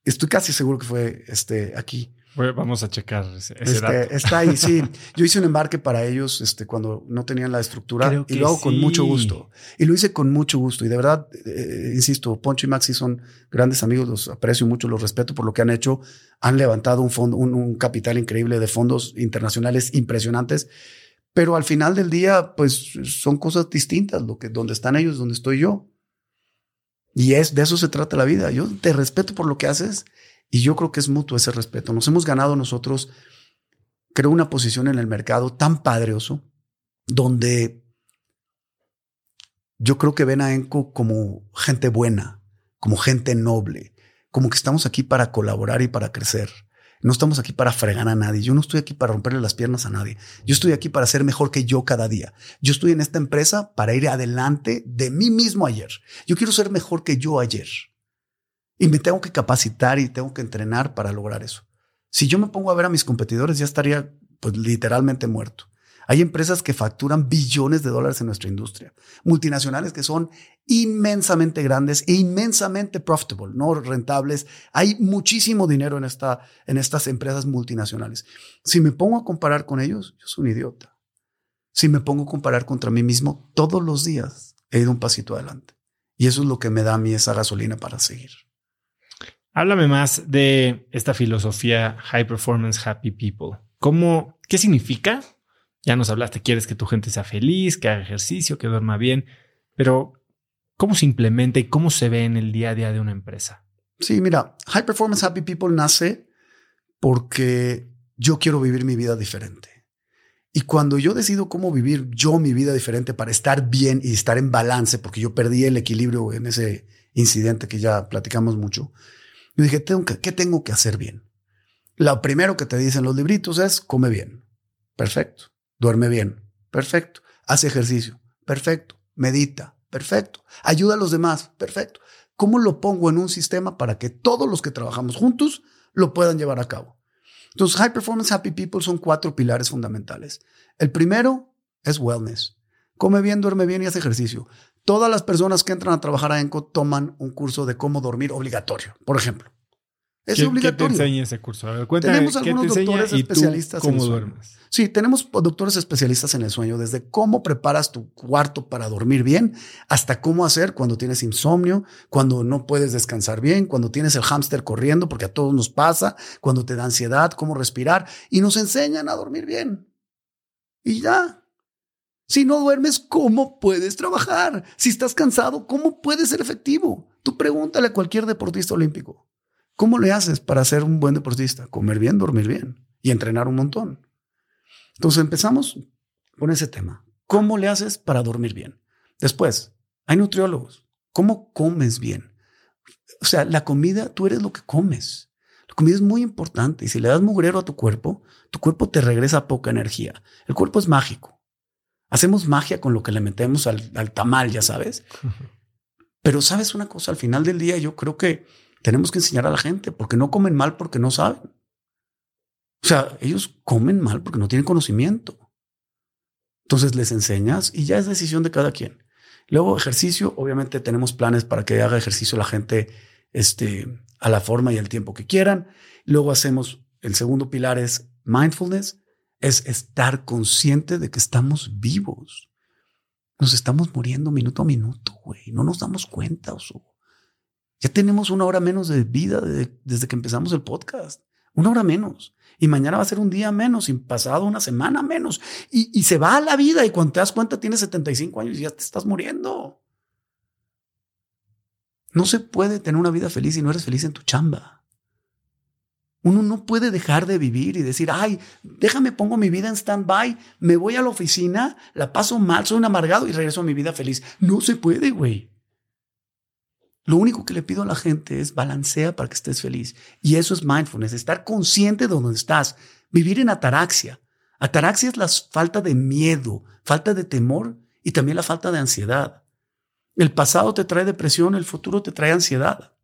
S2: Estoy casi seguro que fue este, aquí
S1: vamos a checar ese,
S2: este, Está ahí, sí. <laughs> Yo hice un embarque para ellos este, cuando no tenían la estructura y lo hago con mucho gusto. Y lo hice con mucho gusto. Y de verdad, eh, insisto, Poncho y Maxi son grandes amigos, los aprecio mucho, los respeto por lo que han hecho. Han levantado un, fondo, un, capital increíble de fondos internacionales impresionantes. Pero al final del día, pues son cosas distintas. Lo que, donde están ellos, donde estoy yo. Y es de eso se trata la vida. Yo te respeto por lo que haces y yo creo que es mutuo ese respeto. Nos hemos ganado nosotros, creo, una posición en el mercado tan padreoso, donde yo creo que ven a Enco como gente buena, como gente noble, como que estamos aquí para colaborar y para crecer. No estamos aquí para fregar a nadie. Yo no estoy aquí para romperle las piernas a nadie. Yo estoy aquí para ser mejor que yo cada día. Yo estoy en esta empresa para ir adelante de mí mismo ayer. Yo quiero ser mejor que yo ayer. Y me tengo que capacitar y tengo que entrenar para lograr eso. Si yo me pongo a ver a mis competidores, ya estaría pues literalmente muerto. Hay empresas que facturan billones de dólares en nuestra industria, multinacionales que son inmensamente grandes e inmensamente profitable, no rentables. Hay muchísimo dinero en, esta, en estas empresas multinacionales. Si me pongo a comparar con ellos, yo soy un idiota. Si me pongo a comparar contra mí mismo, todos los días he ido un pasito adelante. Y eso es lo que me da a mí esa gasolina para seguir.
S1: Háblame más de esta filosofía High Performance Happy People. ¿Cómo, qué significa? Ya nos hablaste, quieres que tu gente sea feliz, que haga ejercicio, que duerma bien, pero ¿cómo se implementa y cómo se ve en el día a día de una empresa?
S2: Sí, mira, High Performance Happy People nace porque yo quiero vivir mi vida diferente. Y cuando yo decido cómo vivir yo mi vida diferente para estar bien y estar en balance, porque yo perdí el equilibrio en ese incidente que ya platicamos mucho, yo dije, ¿qué tengo que hacer bien? Lo primero que te dicen los libritos es, come bien. Perfecto. Duerme bien. Perfecto. Hace ejercicio. Perfecto. Medita. Perfecto. Ayuda a los demás. Perfecto. ¿Cómo lo pongo en un sistema para que todos los que trabajamos juntos lo puedan llevar a cabo? Entonces, High Performance Happy People son cuatro pilares fundamentales. El primero es wellness. Come bien, duerme bien y hace ejercicio. Todas las personas que entran a trabajar a ENCO toman un curso de cómo dormir obligatorio, por ejemplo. Es
S1: ¿Qué- ¿Qué te
S2: obligatorio.
S1: enseña ese curso? A ver, cuéntame,
S2: Tenemos
S1: ¿qué te
S2: algunos doctores
S1: y tú
S2: especialistas en el sueño.
S1: duermes?
S2: Sí, tenemos doctores especialistas en el sueño, desde cómo preparas tu cuarto para dormir bien, hasta cómo hacer cuando tienes insomnio, cuando no puedes descansar bien, cuando tienes el hámster corriendo, porque a todos nos pasa, cuando te da ansiedad, cómo respirar, y nos enseñan a dormir bien. Y ya. Si no duermes, ¿cómo puedes trabajar? Si estás cansado, ¿cómo puedes ser efectivo? Tú pregúntale a cualquier deportista olímpico. ¿Cómo le haces para ser un buen deportista? Comer bien, dormir bien y entrenar un montón. Entonces empezamos con ese tema. ¿Cómo le haces para dormir bien? Después, hay nutriólogos. ¿Cómo comes bien? O sea, la comida, tú eres lo que comes. La comida es muy importante y si le das mugrero a tu cuerpo, tu cuerpo te regresa poca energía. El cuerpo es mágico. Hacemos magia con lo que le metemos al, al tamal, ya sabes. <laughs> Pero sabes una cosa, al final del día yo creo que tenemos que enseñar a la gente porque no comen mal porque no saben. O sea, ellos comen mal porque no tienen conocimiento. Entonces les enseñas y ya es decisión de cada quien. Luego ejercicio, obviamente tenemos planes para que haga ejercicio la gente este, a la forma y el tiempo que quieran. Luego hacemos, el segundo pilar es mindfulness, es estar consciente de que estamos vivos. Nos estamos muriendo minuto a minuto, güey. No nos damos cuenta, oso. Ya tenemos una hora menos de vida de- desde que empezamos el podcast. Una hora menos. Y mañana va a ser un día menos, y pasado una semana menos. Y, y se va a la vida. Y cuando te das cuenta, tienes 75 años y ya te estás muriendo. No se puede tener una vida feliz si no eres feliz en tu chamba. Uno no puede dejar de vivir y decir, ay, déjame, pongo mi vida en stand-by, me voy a la oficina, la paso mal, soy un amargado y regreso a mi vida feliz. No se puede, güey. Lo único que le pido a la gente es balancea para que estés feliz. Y eso es mindfulness, estar consciente de donde estás, vivir en ataraxia. Ataraxia es la falta de miedo, falta de temor y también la falta de ansiedad. El pasado te trae depresión, el futuro te trae ansiedad.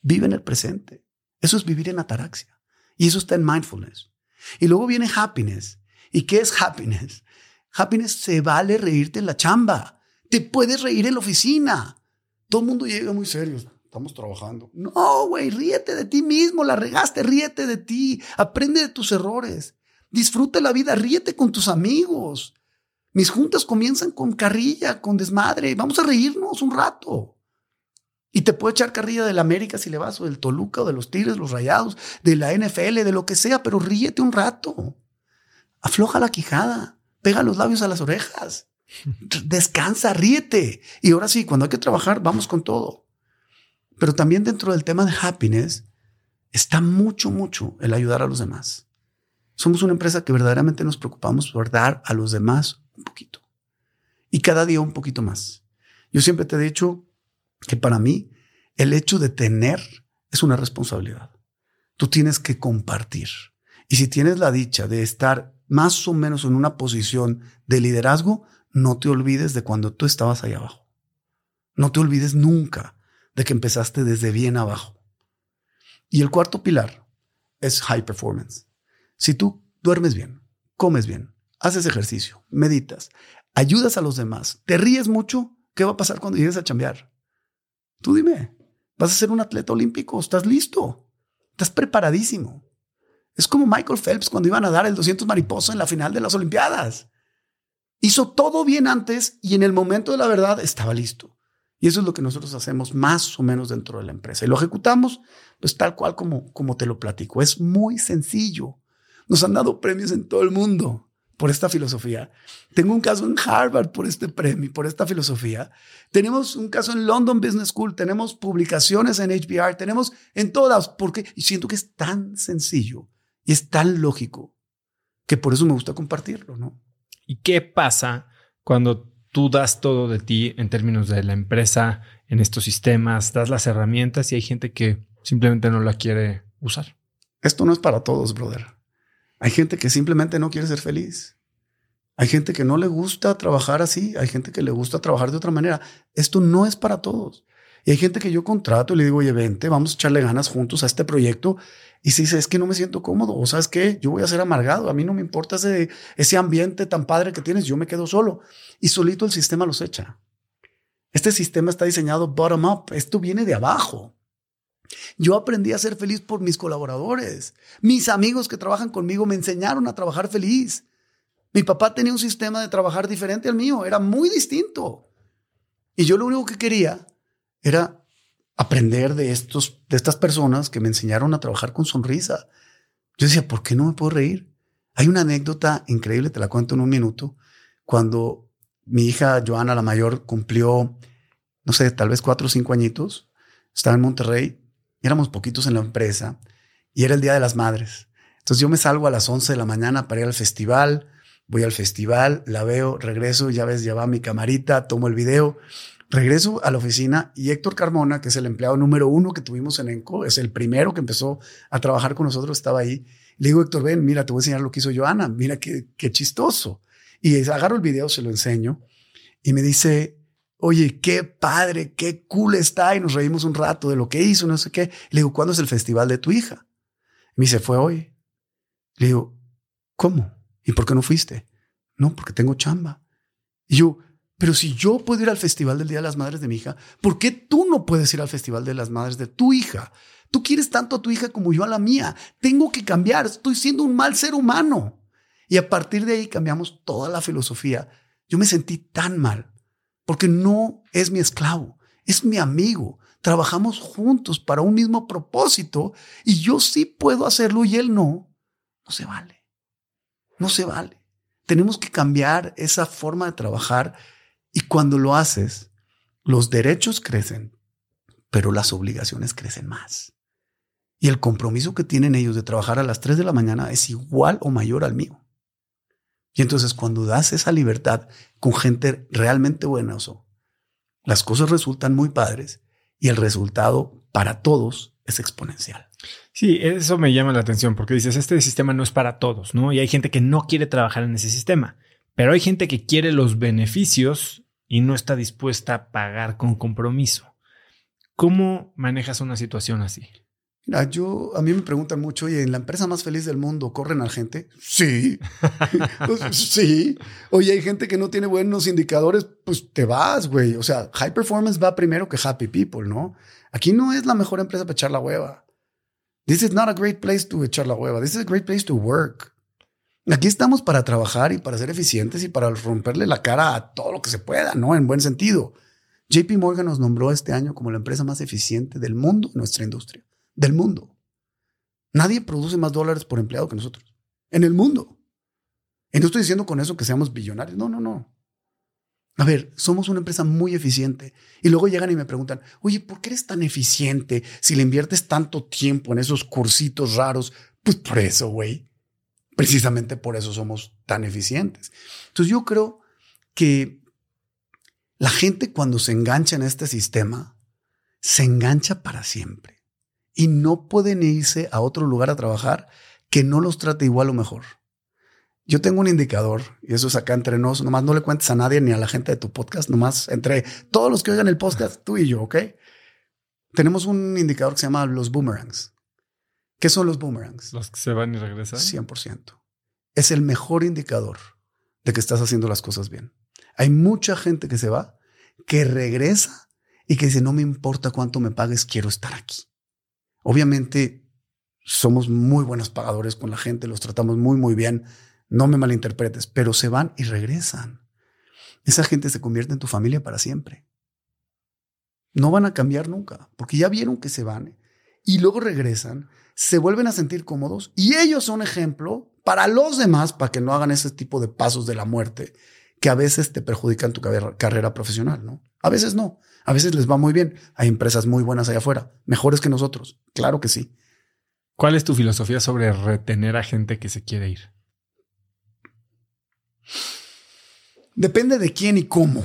S2: Vive en el presente. Eso es vivir en ataraxia. Y eso está en mindfulness. Y luego viene happiness. ¿Y qué es happiness? Happiness se vale reírte en la chamba. Te puedes reír en la oficina. Todo el mundo llega muy serio. Estamos trabajando. No, güey, ríete de ti mismo. La regaste, ríete de ti. Aprende de tus errores. Disfruta la vida, ríete con tus amigos. Mis juntas comienzan con carrilla, con desmadre. Vamos a reírnos un rato. Y te puedo echar carrilla del América si le vas, o del Toluca, o de los Tigres, los Rayados, de la NFL, de lo que sea, pero ríete un rato. Afloja la quijada, pega los labios a las orejas, <laughs> descansa, ríete. Y ahora sí, cuando hay que trabajar, vamos con todo. Pero también dentro del tema de happiness está mucho, mucho el ayudar a los demás. Somos una empresa que verdaderamente nos preocupamos por dar a los demás un poquito. Y cada día un poquito más. Yo siempre te he dicho que para mí el hecho de tener es una responsabilidad. Tú tienes que compartir. Y si tienes la dicha de estar más o menos en una posición de liderazgo, no te olvides de cuando tú estabas ahí abajo. No te olvides nunca de que empezaste desde bien abajo. Y el cuarto pilar es high performance. Si tú duermes bien, comes bien, haces ejercicio, meditas, ayudas a los demás, te ríes mucho, ¿qué va a pasar cuando llegues a chambear? Tú dime, ¿vas a ser un atleta olímpico? ¿Estás listo? ¿Estás preparadísimo? Es como Michael Phelps cuando iban a dar el 200 mariposa en la final de las Olimpiadas. Hizo todo bien antes y en el momento de la verdad estaba listo. Y eso es lo que nosotros hacemos más o menos dentro de la empresa. Y lo ejecutamos pues tal cual como, como te lo platico. Es muy sencillo. Nos han dado premios en todo el mundo por esta filosofía. Tengo un caso en Harvard por este premio, por esta filosofía. Tenemos un caso en London Business School, tenemos publicaciones en HBR, tenemos en todas, porque siento que es tan sencillo y es tan lógico que por eso me gusta compartirlo, ¿no?
S1: ¿Y qué pasa cuando tú das todo de ti en términos de la empresa, en estos sistemas, das las herramientas y hay gente que simplemente no la quiere usar?
S2: Esto no es para todos, brother. Hay gente que simplemente no quiere ser feliz. Hay gente que no le gusta trabajar así. Hay gente que le gusta trabajar de otra manera. Esto no es para todos. Y hay gente que yo contrato y le digo, oye, vente, vamos a echarle ganas juntos a este proyecto. Y si dice, es que no me siento cómodo, o sabes qué, yo voy a ser amargado. A mí no me importa ese, ese ambiente tan padre que tienes. Yo me quedo solo. Y solito el sistema los echa. Este sistema está diseñado bottom up. Esto viene de abajo. Yo aprendí a ser feliz por mis colaboradores. Mis amigos que trabajan conmigo me enseñaron a trabajar feliz. Mi papá tenía un sistema de trabajar diferente al mío, era muy distinto. Y yo lo único que quería era aprender de, estos, de estas personas que me enseñaron a trabajar con sonrisa. Yo decía, ¿por qué no me puedo reír? Hay una anécdota increíble, te la cuento en un minuto. Cuando mi hija Joana, la mayor, cumplió, no sé, tal vez cuatro o cinco añitos, estaba en Monterrey, éramos poquitos en la empresa y era el Día de las Madres. Entonces yo me salgo a las 11 de la mañana para ir al festival, voy al festival, la veo, regreso, ya ves, ya va mi camarita, tomo el video, regreso a la oficina y Héctor Carmona, que es el empleado número uno que tuvimos en ENCO, es el primero que empezó a trabajar con nosotros, estaba ahí. Le digo, Héctor, ven, mira, te voy a enseñar lo que hizo Joana, mira qué, qué chistoso. Y agarro el video, se lo enseño y me dice, oye, qué padre, qué cool está. Y nos reímos un rato de lo que hizo, no sé qué. Le digo, ¿cuándo es el festival de tu hija? me dice, fue hoy. Le digo, ¿cómo? ¿Y por qué no fuiste? No, porque tengo chamba. Y yo, pero si yo puedo ir al festival del Día de las Madres de mi hija, ¿por qué tú no puedes ir al festival de las Madres de tu hija? Tú quieres tanto a tu hija como yo a la mía. Tengo que cambiar. Estoy siendo un mal ser humano. Y a partir de ahí cambiamos toda la filosofía. Yo me sentí tan mal porque no es mi esclavo, es mi amigo. Trabajamos juntos para un mismo propósito y yo sí puedo hacerlo y él no. No se vale. No se vale. Tenemos que cambiar esa forma de trabajar y cuando lo haces, los derechos crecen, pero las obligaciones crecen más. Y el compromiso que tienen ellos de trabajar a las 3 de la mañana es igual o mayor al mío. Y entonces cuando das esa libertad con gente realmente buena, las cosas resultan muy padres y el resultado para todos es exponencial.
S1: Sí, eso me llama la atención porque dices, este sistema no es para todos, ¿no? Y hay gente que no quiere trabajar en ese sistema, pero hay gente que quiere los beneficios y no está dispuesta a pagar con compromiso. ¿Cómo manejas una situación así?
S2: Mira, yo, a mí me preguntan mucho, oye, ¿en la empresa más feliz del mundo corren a gente? Sí. <laughs> Pues, sí. Oye, hay gente que no tiene buenos indicadores, pues te vas, güey. O sea, high performance va primero que happy people, ¿no? Aquí no es la mejor empresa para echar la hueva. This is not a great place to echar la hueva. This is a great place to work. Aquí estamos para trabajar y para ser eficientes y para romperle la cara a todo lo que se pueda, ¿no? En buen sentido. JP Morgan nos nombró este año como la empresa más eficiente del mundo en nuestra industria del mundo. Nadie produce más dólares por empleado que nosotros. En el mundo. Y no estoy diciendo con eso que seamos billonarios. No, no, no. A ver, somos una empresa muy eficiente. Y luego llegan y me preguntan, oye, ¿por qué eres tan eficiente si le inviertes tanto tiempo en esos cursitos raros? Pues por eso, güey. Precisamente por eso somos tan eficientes. Entonces yo creo que la gente cuando se engancha en este sistema, se engancha para siempre y no pueden irse a otro lugar a trabajar que no los trate igual o mejor. Yo tengo un indicador, y eso es acá entre nos, nomás no le cuentes a nadie ni a la gente de tu podcast, nomás entre todos los que oigan el podcast, tú y yo, ¿ok? Tenemos un indicador que se llama los boomerangs. ¿Qué son los boomerangs?
S1: Los que se van y regresan.
S2: 100%. Es el mejor indicador de que estás haciendo las cosas bien. Hay mucha gente que se va, que regresa y que dice, no me importa cuánto me pagues, quiero estar aquí. Obviamente somos muy buenos pagadores con la gente, los tratamos muy, muy bien, no me malinterpretes, pero se van y regresan. Esa gente se convierte en tu familia para siempre. No van a cambiar nunca, porque ya vieron que se van y luego regresan, se vuelven a sentir cómodos y ellos son ejemplo para los demás para que no hagan ese tipo de pasos de la muerte que a veces te perjudican tu carrera profesional, ¿no? A veces no. A veces les va muy bien. Hay empresas muy buenas allá afuera, mejores que nosotros. Claro que sí.
S1: ¿Cuál es tu filosofía sobre retener a gente que se quiere ir?
S2: Depende de quién y cómo.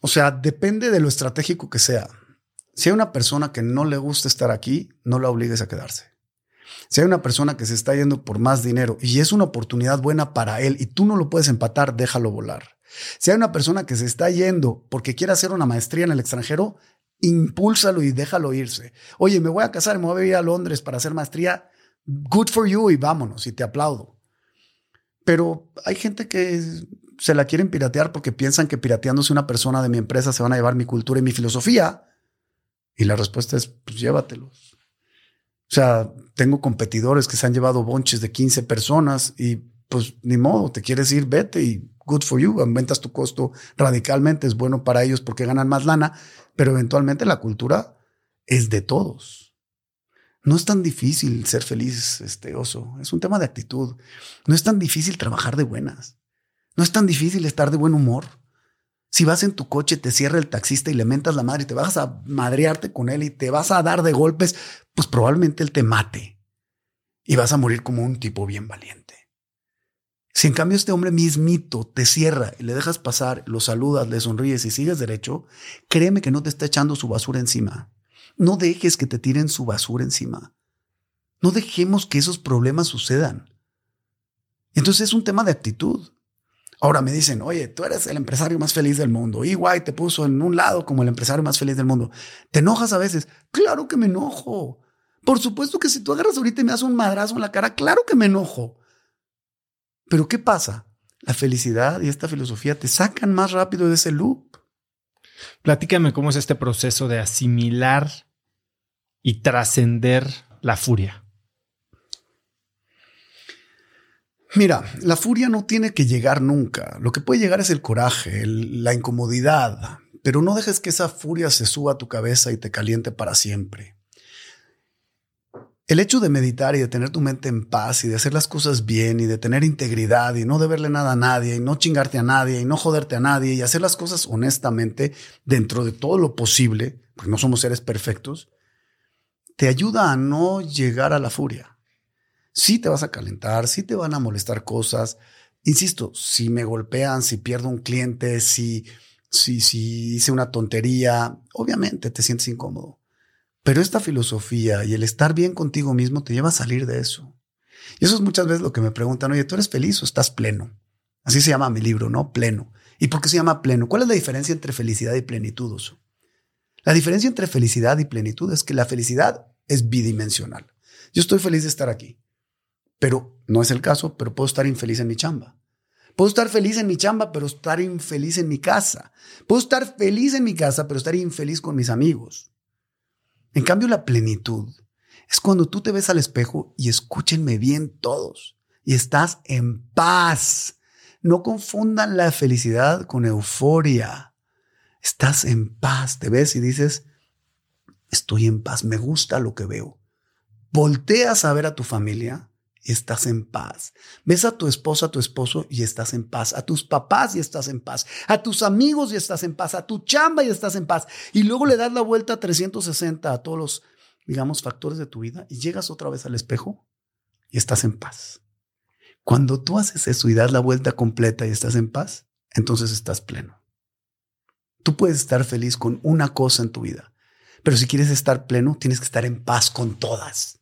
S2: O sea, depende de lo estratégico que sea. Si hay una persona que no le gusta estar aquí, no la obligues a quedarse. Si hay una persona que se está yendo por más dinero y es una oportunidad buena para él y tú no lo puedes empatar, déjalo volar. Si hay una persona que se está yendo porque quiere hacer una maestría en el extranjero, impúlsalo y déjalo irse. Oye, me voy a casar, me voy a ir a Londres para hacer maestría. Good for you y vámonos y te aplaudo. Pero hay gente que se la quieren piratear porque piensan que pirateándose una persona de mi empresa se van a llevar mi cultura y mi filosofía. Y la respuesta es, pues llévatelos. O sea, tengo competidores que se han llevado bonches de 15 personas y pues ni modo, te quieres ir, vete y good for you, aumentas tu costo radicalmente, es bueno para ellos porque ganan más lana, pero eventualmente la cultura es de todos. No es tan difícil ser feliz, este oso, es un tema de actitud. No es tan difícil trabajar de buenas. No es tan difícil estar de buen humor. Si vas en tu coche, te cierra el taxista y le mentas la madre y te vas a madrearte con él y te vas a dar de golpes, pues probablemente él te mate y vas a morir como un tipo bien valiente. Si en cambio este hombre mismito te cierra y le dejas pasar, lo saludas, le sonríes y sigues derecho, créeme que no te está echando su basura encima. No dejes que te tiren su basura encima. No dejemos que esos problemas sucedan. Entonces es un tema de actitud. Ahora me dicen, oye, tú eres el empresario más feliz del mundo. EY te puso en un lado como el empresario más feliz del mundo. ¿Te enojas a veces? Claro que me enojo. Por supuesto que si tú agarras ahorita y me das un madrazo en la cara, claro que me enojo. Pero ¿qué pasa? La felicidad y esta filosofía te sacan más rápido de ese loop.
S1: Platícame cómo es este proceso de asimilar y trascender la furia.
S2: Mira, la furia no tiene que llegar nunca. Lo que puede llegar es el coraje, la incomodidad, pero no dejes que esa furia se suba a tu cabeza y te caliente para siempre. El hecho de meditar y de tener tu mente en paz y de hacer las cosas bien y de tener integridad y no deberle nada a nadie y no chingarte a nadie y no joderte a nadie y hacer las cosas honestamente dentro de todo lo posible, porque no somos seres perfectos, te ayuda a no llegar a la furia. Sí te vas a calentar, sí te van a molestar cosas. Insisto, si me golpean, si pierdo un cliente, si, si, si hice una tontería, obviamente te sientes incómodo. Pero esta filosofía y el estar bien contigo mismo te lleva a salir de eso. Y eso es muchas veces lo que me preguntan, oye, ¿tú eres feliz o estás pleno? Así se llama mi libro, ¿no? Pleno. ¿Y por qué se llama pleno? ¿Cuál es la diferencia entre felicidad y plenitud? La diferencia entre felicidad y plenitud es que la felicidad es bidimensional. Yo estoy feliz de estar aquí, pero no es el caso, pero puedo estar infeliz en mi chamba. Puedo estar feliz en mi chamba, pero estar infeliz en mi casa. Puedo estar feliz en mi casa, pero estar infeliz con mis amigos. En cambio, la plenitud es cuando tú te ves al espejo y escúchenme bien todos y estás en paz. No confundan la felicidad con euforia. Estás en paz, te ves y dices, estoy en paz, me gusta lo que veo. Volteas a ver a tu familia y estás en paz. Ves a tu esposa, a tu esposo y estás en paz. A tus papás y estás en paz. A tus amigos y estás en paz. A tu chamba y estás en paz. Y luego le das la vuelta a 360 a todos los, digamos, factores de tu vida y llegas otra vez al espejo y estás en paz. Cuando tú haces eso y das la vuelta completa y estás en paz, entonces estás pleno. Tú puedes estar feliz con una cosa en tu vida, pero si quieres estar pleno, tienes que estar en paz con todas.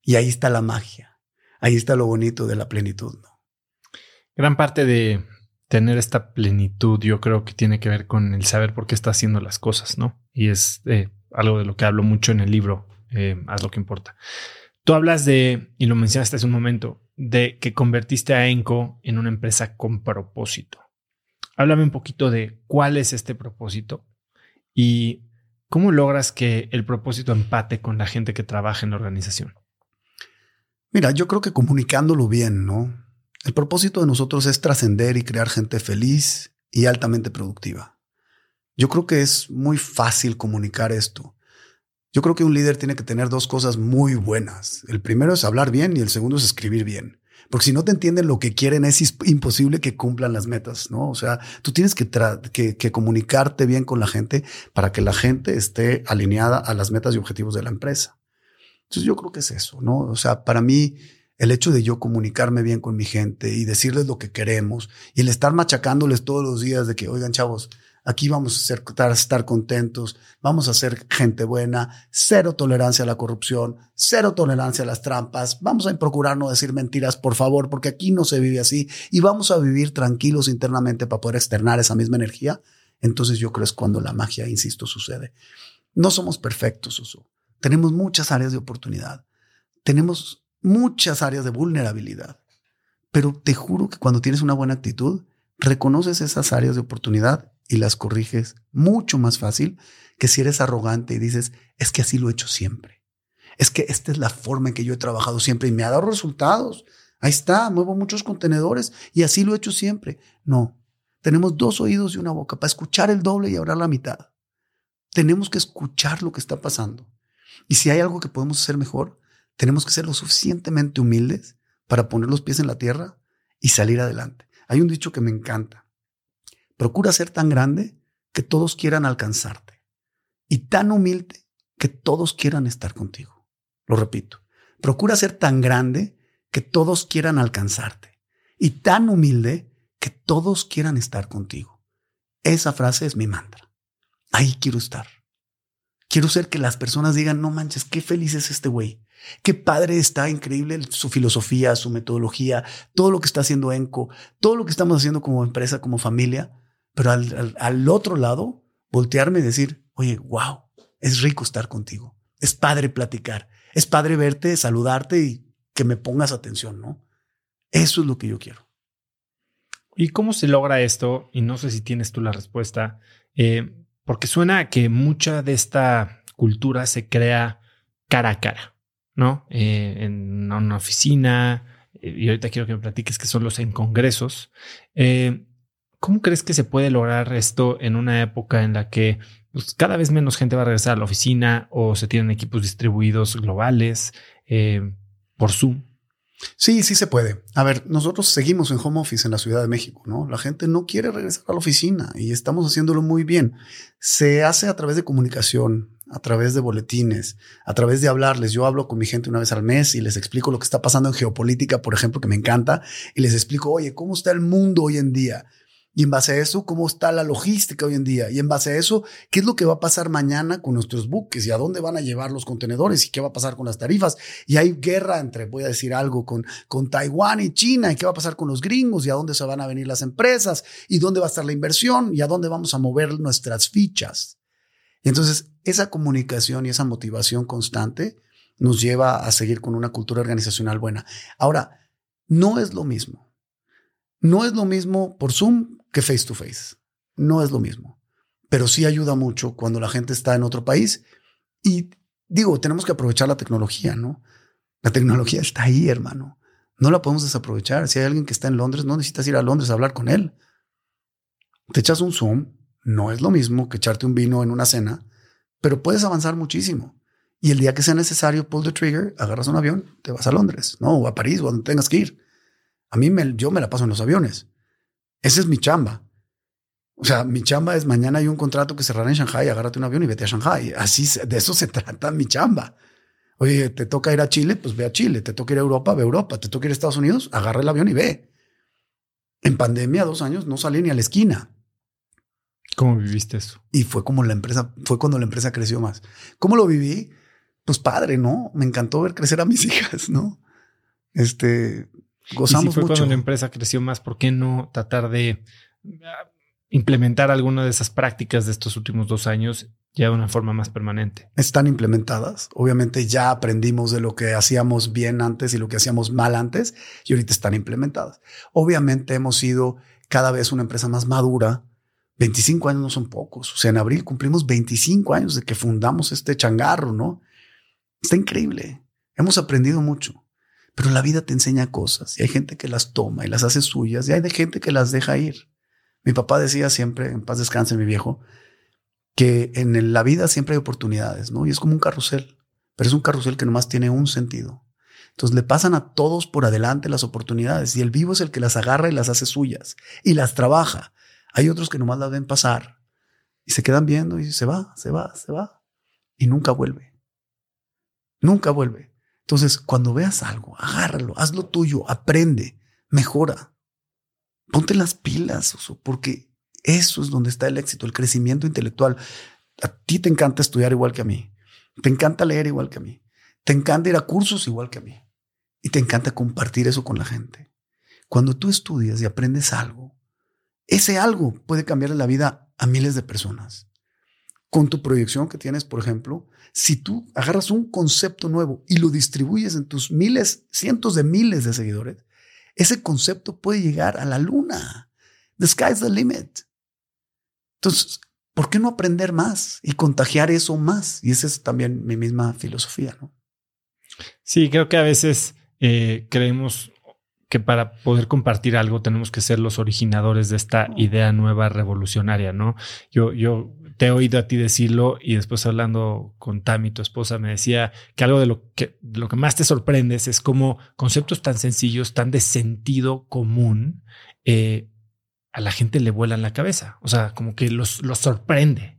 S2: Y ahí está la magia ahí está lo bonito de la plenitud. ¿no?
S1: Gran parte de tener esta plenitud yo creo que tiene que ver con el saber por qué está haciendo las cosas, ¿no? Y es eh, algo de lo que hablo mucho en el libro, eh, haz lo que importa. Tú hablas de, y lo mencionaste hace un momento, de que convertiste a Enco en una empresa con propósito. Háblame un poquito de cuál es este propósito y cómo logras que el propósito empate con la gente que trabaja en la organización.
S2: Mira, yo creo que comunicándolo bien, ¿no? El propósito de nosotros es trascender y crear gente feliz y altamente productiva. Yo creo que es muy fácil comunicar esto. Yo creo que un líder tiene que tener dos cosas muy buenas. El primero es hablar bien y el segundo es escribir bien. Porque si no te entienden lo que quieren, es imposible que cumplan las metas, ¿no? O sea, tú tienes que, que, comunicarte bien con la gente para que la gente esté alineada a las metas y objetivos de la empresa. Entonces yo creo que es eso, ¿no? O sea, para mí el hecho de yo comunicarme bien con mi gente y decirles lo que queremos y el estar machacándoles todos los días de que, oigan chavos, aquí vamos a ser, estar contentos, vamos a ser gente buena, cero tolerancia a la corrupción, cero tolerancia a las trampas, vamos a procurar no decir mentiras, por favor, porque aquí no se vive así y vamos a vivir tranquilos internamente para poder externar esa misma energía. Entonces yo creo es cuando la magia, insisto, sucede. No somos perfectos, Uso. Tenemos muchas áreas de oportunidad. Tenemos muchas áreas de vulnerabilidad. Pero te juro que cuando tienes una buena actitud, reconoces esas áreas de oportunidad y las corriges mucho más fácil que si eres arrogante y dices, es que así lo he hecho siempre. Es que esta es la forma en que yo he trabajado siempre y me ha dado resultados. Ahí está, muevo muchos contenedores y así lo he hecho siempre. No, tenemos dos oídos y una boca para escuchar el doble y hablar la mitad. Tenemos que escuchar lo que está pasando. Y si hay algo que podemos hacer mejor, tenemos que ser lo suficientemente humildes para poner los pies en la tierra y salir adelante. Hay un dicho que me encanta. Procura ser tan grande que todos quieran alcanzarte y tan humilde que todos quieran estar contigo. Lo repito. Procura ser tan grande que todos quieran alcanzarte y tan humilde que todos quieran estar contigo. Esa frase es mi mantra. Ahí quiero estar. Quiero ser que las personas digan, no manches, qué feliz es este güey. Qué padre está, increíble su filosofía, su metodología, todo lo que está haciendo Enco, todo lo que estamos haciendo como empresa, como familia. Pero al, al otro lado, voltearme y decir, oye, wow, es rico estar contigo. Es padre platicar. Es padre verte, saludarte y que me pongas atención, ¿no? Eso es lo que yo quiero.
S1: ¿Y cómo se logra esto? Y no sé si tienes tú la respuesta, eh, porque suena que mucha de esta cultura se crea cara a cara, ¿no? Eh, en una oficina, eh, y ahorita quiero que me platiques que son los en congresos. ¿Cómo crees que se puede lograr esto en una época en la que pues, cada vez menos gente va a regresar a la oficina o se tienen equipos distribuidos globales por Zoom?
S2: Sí, sí se puede. A ver, nosotros seguimos en home office en la Ciudad de México, ¿no? La gente no quiere regresar a la oficina y estamos haciéndolo muy bien. Se hace a través de comunicación, a través de boletines, a través de hablarles. Yo hablo con mi gente una vez al mes y les explico lo que está pasando en geopolítica, por ejemplo, que me encanta, y les explico, oye, ¿cómo está el mundo hoy en día? Y en base a eso, cómo está la logística hoy en día. Y en base a eso, qué es lo que va a pasar mañana con nuestros buques y a dónde van a llevar los contenedores y qué va a pasar con las tarifas. Y hay guerra entre, voy a decir algo, con, con Taiwán y China y qué va a pasar con los gringos y a dónde se van a venir las empresas y dónde va a estar la inversión y a dónde vamos a mover nuestras fichas. Y entonces, esa comunicación y esa motivación constante nos lleva a seguir con una cultura organizacional buena. Ahora, no es lo mismo. No es lo mismo por Zoom que face to face. No es lo mismo, pero sí ayuda mucho cuando la gente está en otro país. Y digo, tenemos que aprovechar la tecnología, ¿no? La tecnología está ahí, hermano. No la podemos desaprovechar. Si hay alguien que está en Londres, no necesitas ir a Londres a hablar con él. Te echas un Zoom, no es lo mismo que echarte un vino en una cena, pero puedes avanzar muchísimo. Y el día que sea necesario, pull the trigger, agarras un avión, te vas a Londres, ¿no? O a París, o donde tengas que ir. A mí me, yo me la paso en los aviones. Esa es mi chamba. O sea, mi chamba es mañana hay un contrato que cerrará en Shanghai, agárrate un avión y vete a Shanghai. Así, de eso se <laughs> trata mi chamba. Oye, te toca ir a Chile, pues ve a Chile. Te toca ir a Europa, ve a Europa. Te toca ir a Estados Unidos, agarra el avión y ve. En pandemia, dos años, no salí ni a la esquina.
S1: ¿Cómo viviste eso?
S2: Y fue como la empresa, fue cuando la empresa creció más. ¿Cómo lo viví? Pues padre, ¿no? Me encantó ver crecer a mis <laughs> hijas, ¿no? Este, Gozamos
S1: y si fue cuando la empresa creció más, ¿por qué no tratar de ah, implementar alguna de esas prácticas de estos últimos dos años ya de una forma más permanente?
S2: Están implementadas. Obviamente ya aprendimos de lo que hacíamos bien antes y lo que hacíamos mal antes y ahorita están implementadas. Obviamente hemos sido cada vez una empresa más madura. 25 años no son pocos. O sea, en abril cumplimos 25 años de que fundamos este changarro, ¿no? Está increíble. Hemos aprendido mucho. Pero la vida te enseña cosas y hay gente que las toma y las hace suyas y hay de gente que las deja ir. Mi papá decía siempre, en paz descanse mi viejo, que en la vida siempre hay oportunidades, ¿no? Y es como un carrusel, pero es un carrusel que nomás tiene un sentido. Entonces le pasan a todos por adelante las oportunidades y el vivo es el que las agarra y las hace suyas y las trabaja. Hay otros que nomás las ven pasar y se quedan viendo y se va, se va, se va y nunca vuelve. Nunca vuelve. Entonces, cuando veas algo, agárralo, hazlo tuyo, aprende, mejora. Ponte las pilas, porque eso es donde está el éxito, el crecimiento intelectual. A ti te encanta estudiar igual que a mí. Te encanta leer igual que a mí. Te encanta ir a cursos igual que a mí. Y te encanta compartir eso con la gente. Cuando tú estudias y aprendes algo, ese algo puede cambiar la vida a miles de personas con tu proyección que tienes, por ejemplo, si tú agarras un concepto nuevo y lo distribuyes en tus miles, cientos de miles de seguidores, ese concepto puede llegar a la luna. The sky's the limit. Entonces, ¿por qué no aprender más y contagiar eso más? Y esa es también mi misma filosofía, ¿no?
S1: Sí, creo que a veces eh, creemos que para poder compartir algo tenemos que ser los originadores de esta idea nueva revolucionaria, ¿no? Yo, yo te he oído a ti decirlo y después hablando con Tami, tu esposa, me decía que algo de lo que, lo que más te sorprendes es como conceptos tan sencillos, tan de sentido común, eh, a la gente le vuelan la cabeza. O sea, como que los, los sorprende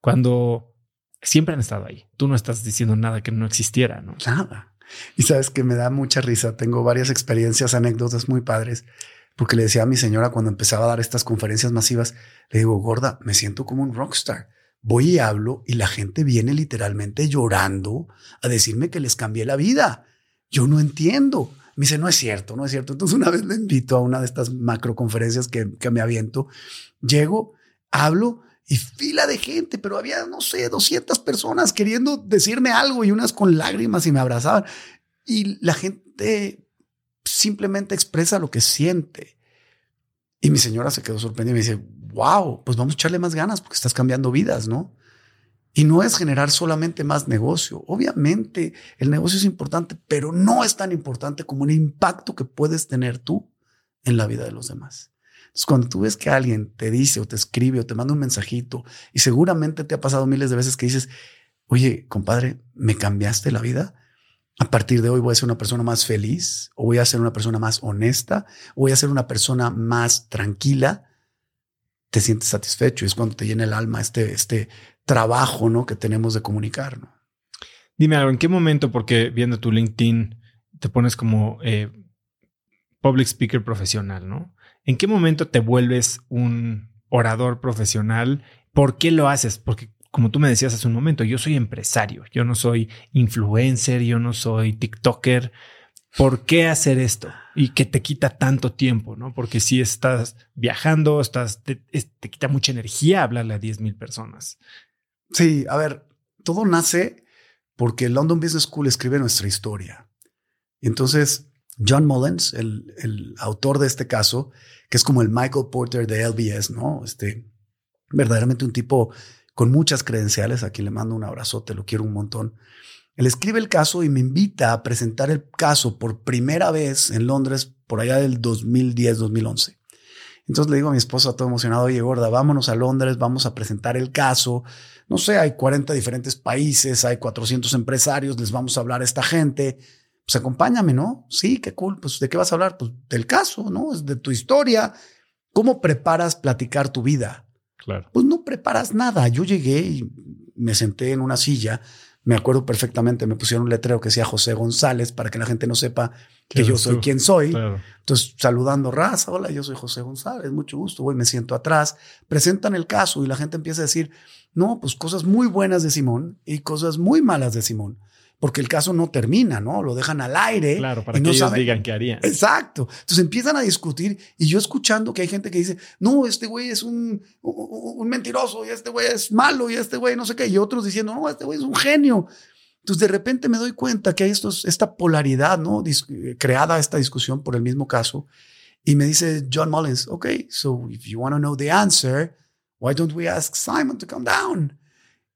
S1: cuando siempre han estado ahí. Tú no estás diciendo nada que no existiera, ¿no?
S2: Nada. Y sabes que me da mucha risa. Tengo varias experiencias, anécdotas muy padres, porque le decía a mi señora cuando empezaba a dar estas conferencias masivas, le digo, gorda, me siento como un rockstar. Voy y hablo y la gente viene literalmente llorando a decirme que les cambié la vida. Yo no entiendo. Me dice, no es cierto, no es cierto. Entonces una vez le invito a una de estas macro conferencias que, que me aviento. Llego, hablo y fila de gente, pero había, no sé, 200 personas queriendo decirme algo y unas con lágrimas y me abrazaban. Y la gente simplemente expresa lo que siente. Y mi señora se quedó sorprendida y me dice, wow, pues vamos a echarle más ganas porque estás cambiando vidas, ¿no? Y no es generar solamente más negocio. Obviamente el negocio es importante, pero no es tan importante como el impacto que puedes tener tú en la vida de los demás. Entonces, cuando tú ves que alguien te dice o te escribe o te manda un mensajito y seguramente te ha pasado miles de veces que dices, oye, compadre, me cambiaste la vida. A partir de hoy voy a ser una persona más feliz o voy a ser una persona más honesta o voy a ser una persona más tranquila. Te sientes satisfecho y es cuando te llena el alma este, este trabajo ¿no? que tenemos de comunicar. ¿no?
S1: Dime algo, ¿en qué momento, porque viendo tu LinkedIn, te pones como eh, public speaker profesional, ¿no? ¿En qué momento te vuelves un orador profesional? ¿Por qué lo haces? Porque como tú me decías hace un momento, yo soy empresario, yo no soy influencer, yo no soy TikToker. ¿Por qué hacer esto? Y que te quita tanto tiempo, ¿no? Porque si estás viajando, estás, te, quita mucha energía hablarle a 10 mil personas.
S2: Sí, a ver, todo nace porque London Business School escribe nuestra historia. Entonces John Mullins, el, el, autor de este caso, que es como el Michael Porter de LBS, ¿no? Este, verdaderamente un tipo con muchas credenciales, a quien le mando un abrazote, lo quiero un montón. Él escribe el caso y me invita a presentar el caso por primera vez en Londres por allá del 2010-2011. Entonces le digo a mi esposa todo emocionado, oye gorda, vámonos a Londres, vamos a presentar el caso. No sé, hay 40 diferentes países, hay 400 empresarios, les vamos a hablar a esta gente pues acompáñame, ¿no? Sí, qué cool. Pues de qué vas a hablar? Pues del caso, ¿no? Es de tu historia. ¿Cómo preparas platicar tu vida?
S1: Claro.
S2: Pues no preparas nada. Yo llegué y me senté en una silla. Me acuerdo perfectamente, me pusieron un letrero que decía José González para que la gente no sepa que yo soy quien soy. Entonces, saludando raza, hola, yo soy José González, mucho gusto, voy, me siento atrás, presentan el caso y la gente empieza a decir, no, pues cosas muy buenas de Simón y cosas muy malas de Simón porque el caso no termina, ¿no? Lo dejan al aire.
S1: Claro, para que ellos digan qué harían.
S2: Exacto. Entonces empiezan a discutir y yo escuchando que hay gente que dice, no, este güey es un, un mentiroso y este güey es malo y este güey no sé qué, y otros diciendo, no, este güey es un genio. Entonces de repente me doy cuenta que hay estos, esta polaridad, ¿no? creada esta discusión por el mismo caso. Y me dice John Mullins, ok, so if you want to know the answer, why don't we ask Simon to come down?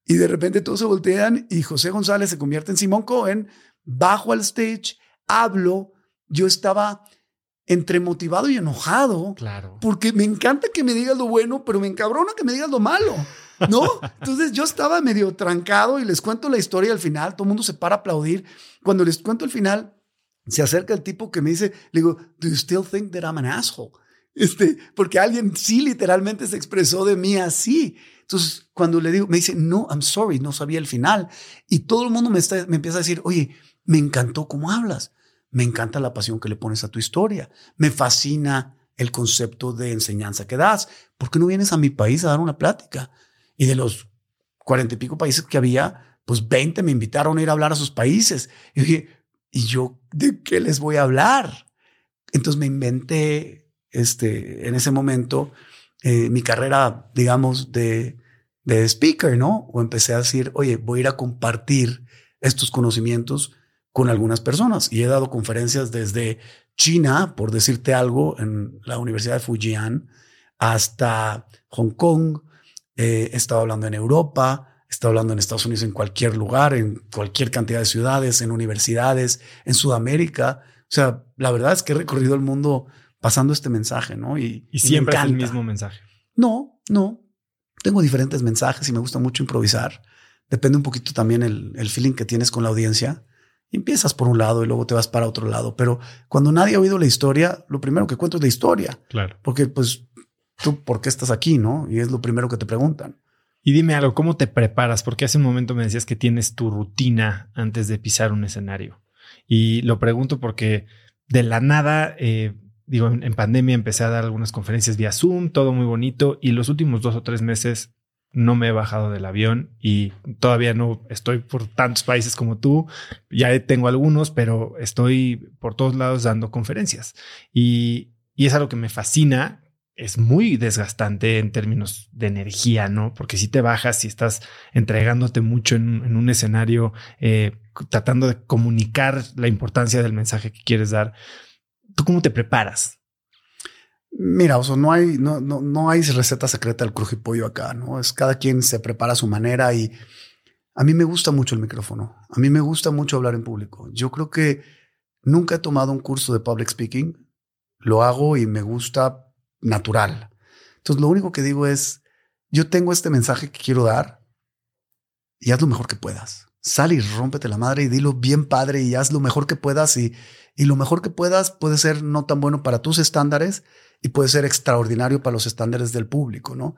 S2: Y de repente todos se voltean y José González se convierte en Simón Cohen, bajo al stage, hablo, yo estaba entre motivado y enojado.
S1: Claro.
S2: Porque me encanta que me digas lo bueno, pero me encabrona que me digas lo malo. ¿No? <laughs> Entonces yo estaba medio trancado y les cuento la historia al final. Todo el mundo se para a aplaudir. Cuando les cuento el final, se acerca el tipo que me dice, le digo, ¿Do you still think that I'm an asshole? Este, porque alguien sí literalmente se expresó de mí así. Entonces, cuando le digo, me dice, no, I'm sorry, no sabía el final. Y todo el mundo me, está, me empieza a decir, oye, me encantó cómo hablas. Me encanta la pasión que le pones a tu historia. Me fascina el concepto de enseñanza que das. ¿Por qué no vienes a mi país a dar una plática? Y de los cuarenta y pico países que había, pues 20 me invitaron a ir a hablar a sus países. Y ¿y yo de qué les voy a hablar? Entonces me inventé este, en ese momento eh, mi carrera, digamos, de, de speaker, ¿no? O empecé a decir, oye, voy a ir a compartir estos conocimientos con algunas personas. Y he dado conferencias desde China, por decirte algo, en la Universidad de Fujian, hasta Hong Kong. Eh, he estado hablando en Europa, Está hablando en Estados Unidos, en cualquier lugar, en cualquier cantidad de ciudades, en universidades, en Sudamérica. O sea, la verdad es que he recorrido el mundo pasando este mensaje, ¿no?
S1: Y, siempre es el mismo mensaje.
S2: No, no. Tengo diferentes mensajes y me gusta mucho improvisar. Depende un poquito también el, el feeling que tienes con la audiencia. empiezas por un lado y luego te vas para otro lado. Pero cuando nadie ha oído la historia, lo primero que cuento es la historia.
S1: Claro.
S2: Porque pues tú, ¿por qué estás aquí? ¿No? Y es lo primero que te preguntan.
S1: Y dime algo, ¿cómo te preparas? Porque hace un momento me decías que tienes tu rutina antes de pisar un escenario. Y lo pregunto porque de la nada, eh, digo, en, pandemia empecé a dar algunas conferencias vía Zoom, todo muy bonito, y los últimos dos o tres meses no me he bajado del avión y todavía no estoy por tantos países como tú. Ya tengo algunos, pero estoy por todos lados dando conferencias. Y, y es algo que me fascina es muy desgastante en términos de energía, ¿no? Porque si te bajas y estás entregándote mucho en, un escenario, eh, tratando de comunicar la importancia del mensaje que quieres dar, ¿tú cómo te preparas?
S2: Mira, o sea, no hay, no, no, no hay receta secreta del crujipollo acá, ¿no? Es cada quien se prepara a su manera y a mí me gusta mucho el micrófono. A mí me gusta mucho hablar en público. Yo creo que nunca he tomado un curso de public speaking. Lo hago y me gusta natural. Entonces, lo único que digo es, yo tengo este mensaje que quiero dar y haz lo mejor que puedas. Sal y rómpete la madre y dilo bien padre y haz lo mejor que puedas y, y lo mejor que puedas puede ser no tan bueno para tus estándares y puede ser extraordinario para los estándares del público, ¿no?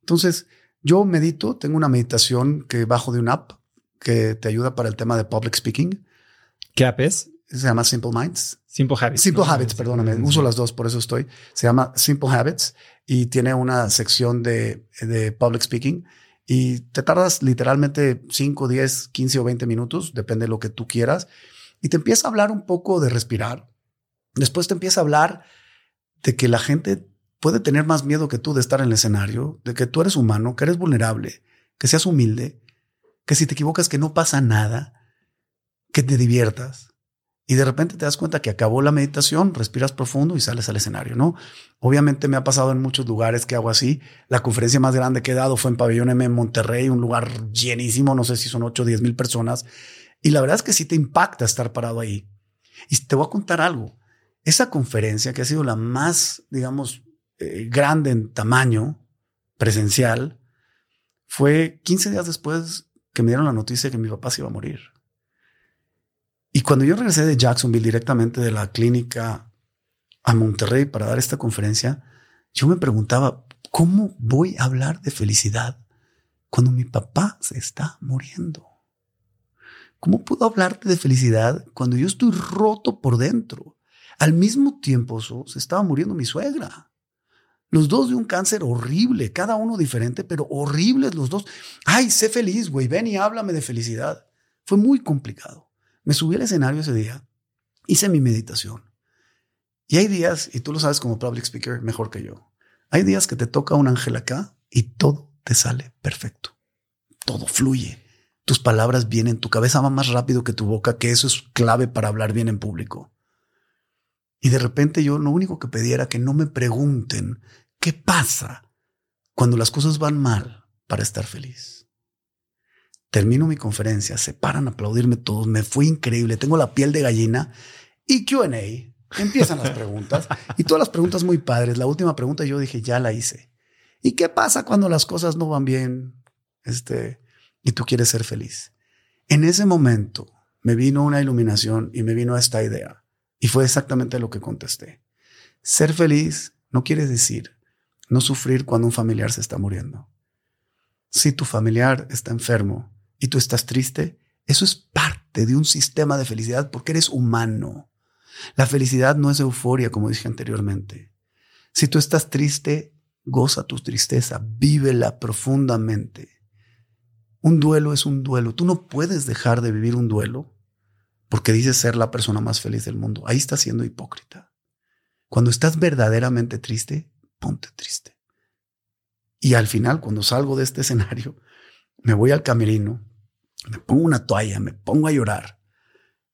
S2: Entonces, yo medito, tengo una meditación que bajo de una app que te ayuda para el tema de public speaking.
S1: ¿Qué app es?
S2: Se llama Simple Minds.
S1: Simple Habits.
S2: Simple Habits, perdóname. Uso las dos, por eso estoy. Se llama Simple Habits y tiene una sección de, de public speaking y te tardas literalmente 5, 10, 15 o 20 minutos, depende de lo que tú quieras. Y te empieza a hablar un poco de respirar. Después te empieza a hablar de que la gente puede tener más miedo que tú de estar en el escenario, de que tú eres humano, que eres vulnerable, que seas humilde, que si te equivocas que no pasa nada, que te diviertas y de repente te das cuenta que acabó la meditación, respiras profundo y sales al escenario, ¿no? Obviamente me ha pasado en muchos lugares que hago así. La conferencia más grande que he dado fue en Pabellón M en Monterrey, un lugar llenísimo, no sé si son 8 o 10 mil personas. Y la verdad es que sí te impacta estar parado ahí. Y te voy a contar algo. Esa conferencia, que ha sido la más, digamos, eh, grande en tamaño presencial, fue 15 días después que me dieron la noticia que mi papá se iba a morir. Y cuando yo regresé de Jacksonville directamente de la clínica a Monterrey para dar esta conferencia, yo me preguntaba, ¿cómo voy a hablar de felicidad cuando mi papá se está muriendo? ¿Cómo puedo hablarte de felicidad cuando yo estoy roto por dentro? Al mismo tiempo se estaba muriendo mi suegra. Los dos de un cáncer horrible, cada uno diferente, pero horribles los dos. Ay, sé feliz, güey, ven y háblame de felicidad. Fue muy complicado. Me subí al escenario ese día, hice mi meditación. Y hay días, y tú lo sabes como public speaker mejor que yo, hay días que te toca un ángel acá y todo te sale perfecto. Todo fluye. Tus palabras vienen, tu cabeza va más rápido que tu boca, que eso es clave para hablar bien en público. Y de repente yo lo único que pedí era que no me pregunten qué pasa cuando las cosas van mal para estar feliz. Termino mi conferencia, se paran a aplaudirme todos, me fue increíble, tengo la piel de gallina y QA. Empiezan las preguntas y todas las preguntas muy padres. La última pregunta yo dije, ya la hice. ¿Y qué pasa cuando las cosas no van bien? Este, y tú quieres ser feliz. En ese momento me vino una iluminación y me vino esta idea. Y fue exactamente lo que contesté. Ser feliz no quiere decir no sufrir cuando un familiar se está muriendo. Si tu familiar está enfermo, y tú estás triste, eso es parte de un sistema de felicidad porque eres humano. La felicidad no es euforia, como dije anteriormente. Si tú estás triste, goza tu tristeza, vívela profundamente. Un duelo es un duelo. Tú no puedes dejar de vivir un duelo porque dices ser la persona más feliz del mundo. Ahí estás siendo hipócrita. Cuando estás verdaderamente triste, ponte triste. Y al final, cuando salgo de este <laughs> escenario, me voy al camerino, me pongo una toalla, me pongo a llorar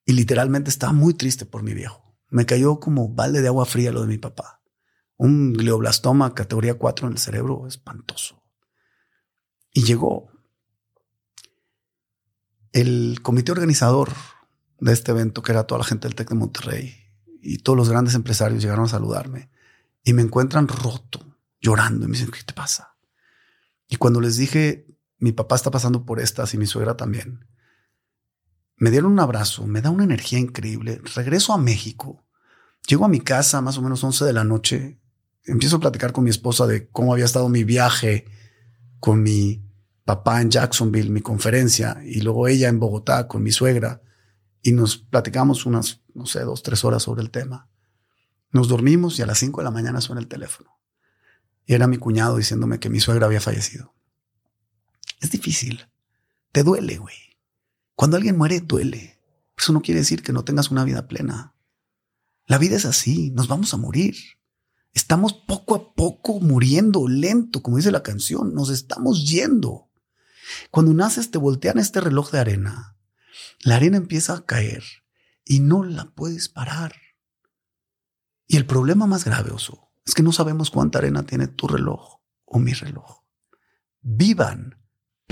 S2: y literalmente estaba muy triste por mi viejo. Me cayó como balde de agua fría lo de mi papá. Un glioblastoma categoría 4 en el cerebro espantoso. Y llegó. el comité organizador de este evento, que era toda la gente del TEC de Monterrey y todos los grandes empresarios llegaron a saludarme y me encuentran roto, llorando y me dicen, ¿qué te pasa? Y cuando les dije, mi papá está pasando por estas y mi suegra también, me dieron un abrazo, me da una energía increíble. Regreso a México, llego a mi casa más o menos 11 de la noche, empiezo a platicar con mi esposa de cómo había estado mi viaje con mi papá en Jacksonville, mi conferencia, y luego ella en Bogotá con mi suegra, y nos platicamos unas, no sé, dos, tres horas sobre el tema. Nos dormimos y a las cinco de la mañana suena el teléfono. Y era mi cuñado diciéndome que mi suegra había fallecido. Es difícil. Te duele, güey. Cuando alguien muere, duele. Eso no quiere decir que no tengas una vida plena. La vida es así, nos vamos a morir. Estamos poco a poco muriendo, lento, como dice la canción, nos estamos yendo. Cuando naces te voltean este reloj de arena. La arena empieza a caer y no la puedes parar. Y el problema más grave, Oso, es que no sabemos cuánta arena tiene tu reloj o mi reloj. Vivan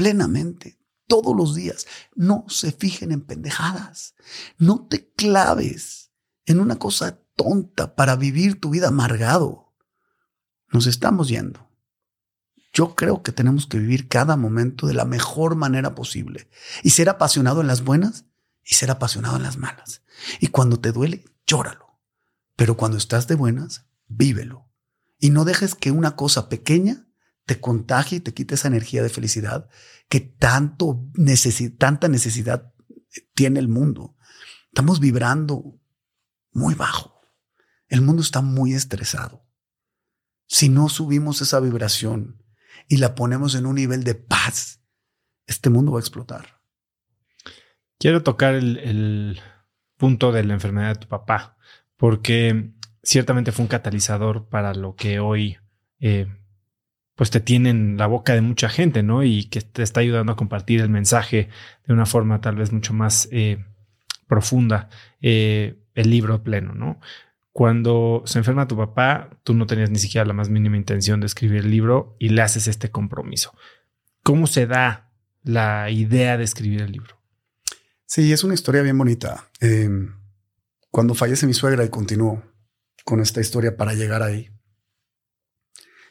S2: plenamente todos los días. No se fijen en pendejadas. No te claves en una cosa tonta para vivir tu vida amargado. Nos estamos yendo. Yo creo que tenemos que vivir cada momento de la mejor manera posible y ser apasionado en las buenas y ser apasionado en las malas. Y cuando te duele, llóralo. Pero cuando estás de buenas, vívelo. Y no dejes que una cosa pequeña te contagie y te quite esa energía de felicidad que tanto tanta necesidad tiene el mundo. Estamos vibrando muy bajo. El mundo está muy estresado. Si no subimos esa vibración y la ponemos en un nivel de paz, este mundo va a explotar.
S1: Quiero tocar el, punto de la enfermedad de tu papá, porque ciertamente fue un catalizador para lo que hoy eh, pues te tiene en la boca de mucha gente, ¿no? Y que te está ayudando a compartir el mensaje de una forma tal vez mucho más eh, profunda, eh, el libro pleno, ¿no? Cuando se enferma tu papá, tú no tenías ni siquiera la más mínima intención de escribir el libro y le haces este compromiso. ¿Cómo se da la idea de escribir el libro?
S2: Sí, es una historia bien bonita. Em, cuando fallece mi suegra y continúo con esta historia para llegar ahí,